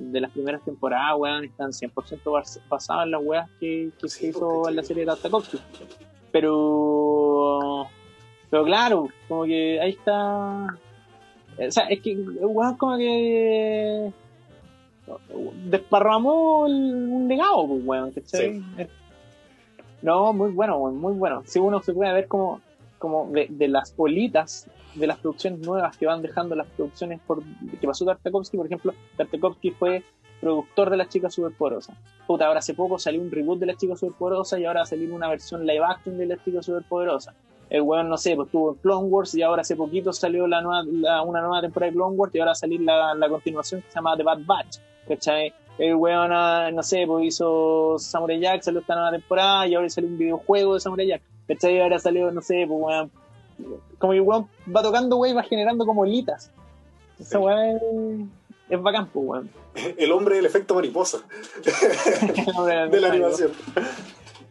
de las primeras temporadas, weón, están 100% bas- basados en las weas que, que
Sí,
se hizo en la
sí.
serie de Tartakovsky. Pero, pero claro, como que ahí está. O sea, es que, weón, como que desparramó un legado, pues, weón, ¿cachai? No, muy bueno, weón, muy bueno. Si uno se puede ver como, como de, de las bolitas de las producciones nuevas que van dejando las producciones por que pasó Tartakovsky, por ejemplo, Tartakovsky fue productor de las chicas superpoderosas. Puta, ahora hace poco salió un reboot de las chicas superpoderosas y ahora va a salir una versión live action de las chicas superpoderosas. El weón, no sé, pues estuvo en Clone Wars y ahora hace poquito salió la nueva, la- una nueva temporada de Clone Wars y ahora va a salir la, la continuación que se llama The Bad Batch. ¿Cachai? El weón, ah, no sé, pues hizo Samurai Jack, salió esta nueva temporada y ahora salió un videojuego de Samurai Jack. ¿Cachai? Ahora salió, no sé, pues weón. Como que weón va tocando, wey, va generando como hilitas. Esa
Sí.
weón es, es bacán, pues weón.
El hombre del efecto mariposa de la animación.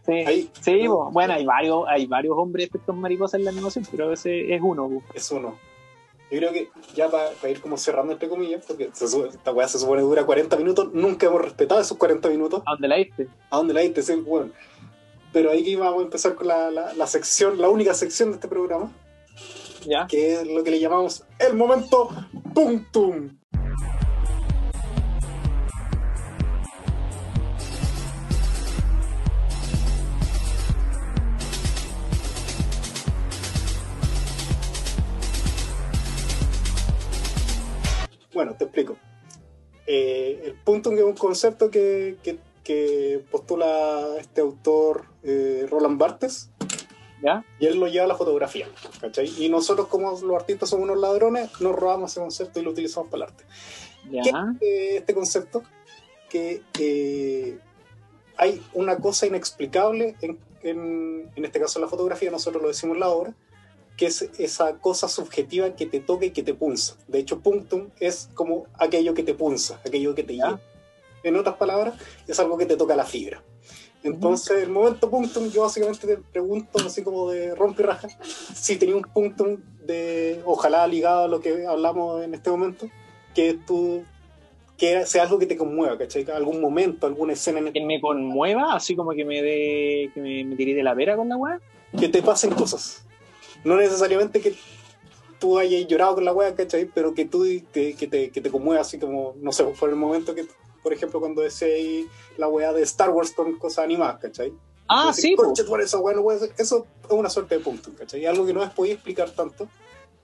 Sí,
Ahí.
sí pues, bueno, hay varios, hay varios hombres efectos mariposas en la animación, pero ese es uno. pues.
Es uno. Yo creo que ya para ir como cerrando entre comillas, porque se esta weá se supone dura 40 minutos, nunca hemos respetado esos 40 minutos.
¿A dónde la diste?
¿A dónde la diste? Sí, bueno. Pero ahí que vamos a empezar con la, la, la sección, la única sección de este programa,
¿Ya?
que es lo que le llamamos el momento punctum. Bueno, te explico. Eh, el puntum es un concepto que, que- que postula este autor eh, Roland Barthes,
¿Ya?
y él lo lleva a la fotografía, ¿cachai? Y nosotros como los artistas somos unos ladrones, nos robamos ese concepto y lo utilizamos para el arte.
¿Ya?
¿Qué es este concepto? Que eh, hay una cosa inexplicable en, en, en este caso en la fotografía, nosotros lo decimos la obra, que es esa cosa subjetiva que te toca y que te punza. De hecho, punctum es como aquello que te punza, aquello que te
Ya.
En otras palabras, es algo que te toca la fibra. Entonces, el momento punctum, yo básicamente te pregunto, así como de rompe y raja, si tenía un punctum de, ojalá ligado a lo que hablamos en este momento, que tú, que sea algo que te conmueva, ¿cachai? Algún momento, alguna escena en
Que me conmueva, así como que me dé, que me, me tiré de la pera con la weá.
que te pasen cosas. No necesariamente que tú hayas llorado con la wea, ¿cachai? Pero que tú te, que te, que te conmueva así como, no sé, por el momento que, por ejemplo, cuando ahí la wea de Star Wars con cosas animadas, ¿cachai?
Ah, sí, po.
"Conche tu madre, esa wea no puede ser". Eso es una suerte de punto, ¿cachai? Algo que no es podido explicar tanto,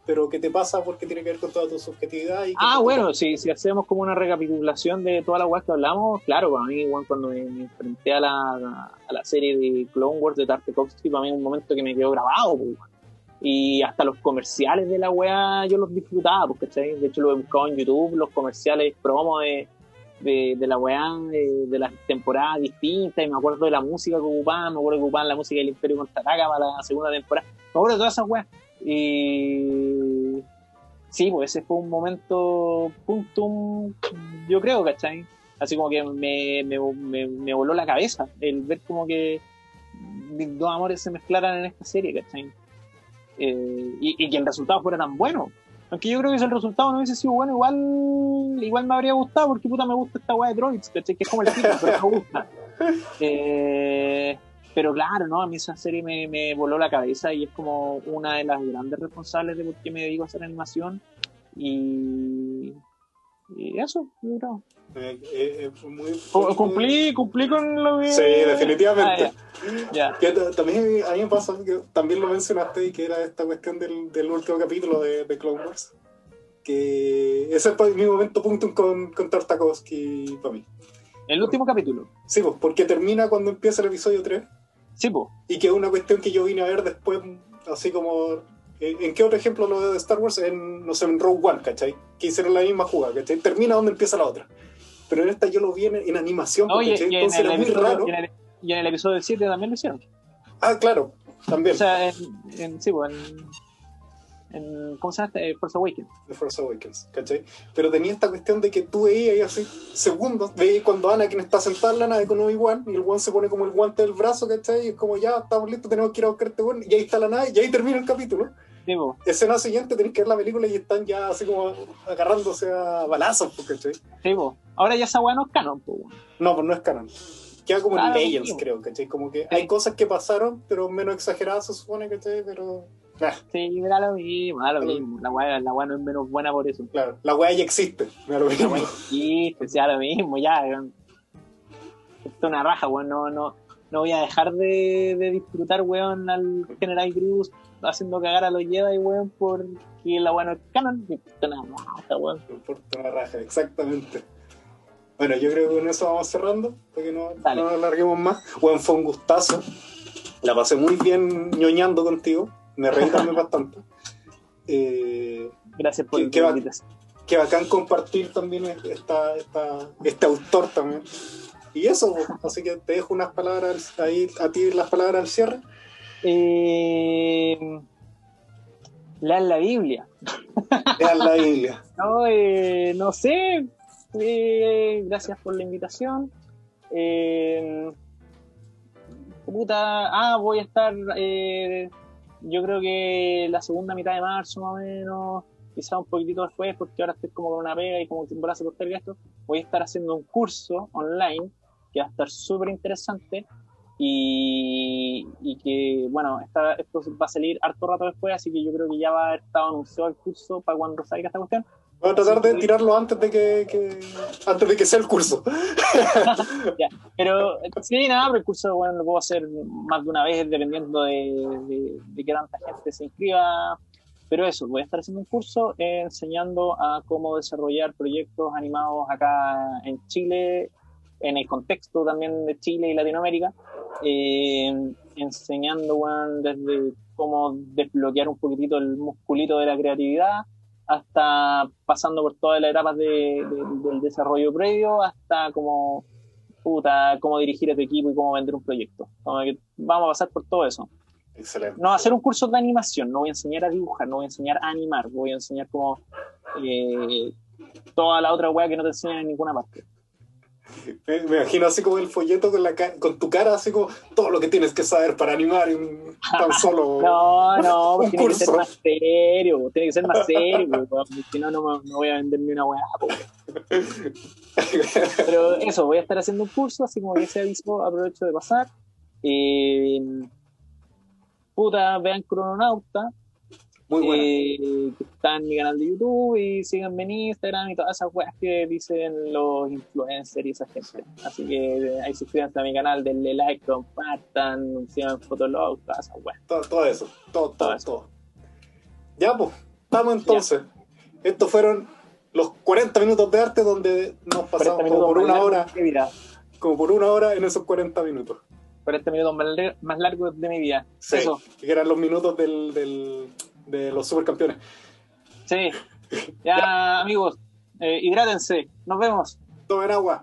pero que te pasa porque tiene que ver con toda tu subjetividad. Y
Ah, bueno, si, si hacemos como una recapitulación de todas las weas que hablamos, claro, para mí, weón, cuando me, me enfrenté a la, a la serie de Clone Wars de Tartakovsky, para mí es un momento que me quedó grabado. Y hasta los comerciales de la wea yo los disfrutaba, porque de hecho lo he buscado en YouTube, los comerciales promo de, de, la weá, de, de las temporadas distintas, y me acuerdo de la música que ocupaban, me acuerdo que ocupaban la música del Imperio Contraataca para la segunda temporada, me acuerdo de todas esas weas. Y sí, pues ese fue un momento puntum, yo creo, ¿cachai? Así como que me, me, me, me voló la cabeza el ver como que mis dos amores se mezclaran en esta serie, ¿cachai? Eh, y, y que el resultado fuera tan bueno. Aunque yo creo que si el resultado no hubiese sido bueno, igual igual me habría gustado, porque puta me gusta esta weá de Droids, ¿cachai? Que es como el tipo, pero me gusta. Eh, pero claro, ¿no? A mí esa serie me, me voló la cabeza y es como una de las grandes responsables de por qué me dedico a hacer animación. Y, y eso, yo creo.
Eh, eh, eh, muy-
Cu- Cumplí, cumplí con lo que...
Sí, definitivamente.
Ah, Ya.
También a mí me pasa, que también lo mencionaste y que era esta cuestión del, del último capítulo de, de Clone Wars. Que ese es mi momento punto con, con Tartakovsky para mí.
El último capítulo.
Sí, pues, porque termina cuando empieza el episodio 3
Sí, po.
y que es una cuestión que yo vine a ver después, así como. ¿En en qué otro ejemplo lo de Star Wars? En, no sé, en Rogue One, ¿cachai? Que hicieron la misma jugada, ¿cachai? Termina donde empieza la otra. Pero en esta yo lo vi en, en animación, ¿cachai?
y en,
Entonces
el
era muy
episodio,
raro.
y, en el, y en el episodio 7 también lo hicieron.
Ah, claro, también.
O sea, en, en, sí, po, en, en. ¿Cómo se llama? este? Eh, Force Awakens.
The Force Awakens, ¿cachai? Pero tenía esta cuestión de que tú veías ahí así segundos, veías cuando Anakin está sentada en la nave con Obi-Wan y el Wan se pone como el guante del brazo, ¿cachai? Y es como ya estamos listos, tenemos que ir a buscar este Wan, y ahí está la nave, y ahí termina el capítulo.
Sí.
Escena siguiente tenés que ver la película y están ya así como agarrándose a balazos, pues, ¿cachai?
Sí, po. Ahora ya esa weá no es canon, weón.
No, pues no es canon. Queda como en
Claro,
Legends,
tío.
creo, ¿cachai? Como que hay cosas que pasaron, pero menos exageradas se supone, ¿cachai? Pero. ah,
Sí, da lo mismo, da lo mismo. La weá, la weá no es menos buena por eso.
claro, la weá ya existe, da lo
La
mismo.
weá existe, sí, da lo mismo, ya. Esto es una raja, weón. No, no, no voy a dejar de, de disfrutar, weón, al General Cruz haciendo cagar a los Jedi, weón, porque la es canon. Una raja, weón.
Importa una raja, exactamente. Bueno, yo creo que con eso vamos cerrando, para que no,
Dale.
no nos alarguemos más. Bueno, fue un gustazo. La pasé muy bien ñoñando contigo. Me reí también bastante. Eh,
Gracias por
¿Qué-
la
qué va-
invitación.
qué bacán compartir también esta, esta, este autor también. Y eso, pues, así que te dejo unas palabras ahí, a ti las palabras al cierre.
Eh, lean la Biblia.
Lean la Biblia.
No, eh, no sé. Eh, gracias por la invitación. Eh, puta, ah, voy a estar. yo creo que la segunda mitad de marzo, más o menos. Quizá un poquitito después, porque ahora estoy como con una pega y como temporada por y esto. Voy a estar haciendo un curso online que va a estar súper interesante. Y, y que, bueno, esta- esto va a salir harto rato después, así que yo creo que ya va a haber estado anunciado el curso para cuando salga esta cuestión.
Voy a tratar de tirarlo antes de que, que- antes de que sea el curso.
Pero sí, nada, pero el curso bueno, lo puedo hacer más de una vez dependiendo de, de, de qué tanta gente se inscriba. Pero eso, voy a estar haciendo un curso eh, enseñando a cómo desarrollar proyectos animados acá en Chile, en el contexto también de Chile y Latinoamérica, eh, enseñando bueno, desde cómo desbloquear un poquitito el musculito de la creatividad hasta pasando por todas las etapas de- de- del desarrollo previo hasta como puta, cómo dirigir a tu equipo y cómo vender un proyecto. Vamos a pasar por todo eso.
Excelente.
No ser un curso de animación, no voy a enseñar a dibujar, no voy a enseñar a animar, voy a enseñar como eh, toda la otra weá que no te enseñan en ninguna parte.
Me, me imagino así como el folleto con, la con tu cara, así como todo lo que tienes que saber para animar un, tan solo.
No, no,
Un
tiene que ser
curso.
más serio, tiene que ser más serio, porque si no, no, no voy a vender ni una weá. Pero eso, voy a estar haciendo un curso, así como que se avisó, aprovecho de pasar. Eh, puta, vean Crononauta,
Muy buena.
eh, está en mi canal de YouTube y síganme en Instagram y todas esas weas que dicen los influencers y esa gente. Así que eh, ahí suscríbanse a mi canal, denle like, compartan, sigan Fotolog, todas esas weas.
todo, todo eso. Todo, todo,
Todo eso.
todo. Ya, pues. Estamos entonces. Estos fueron los 40 minutos de arte donde nos
40
pasamos como por una hora, como por una hora en esos 40 minutos.
40 minutos más, lar- más largos de mi vida.
Sí,
Eso,
que eran los minutos del, del- de los supercampeones.
sí. Ya, amigos, eh, hidrátense. Nos vemos.
Tomen agua.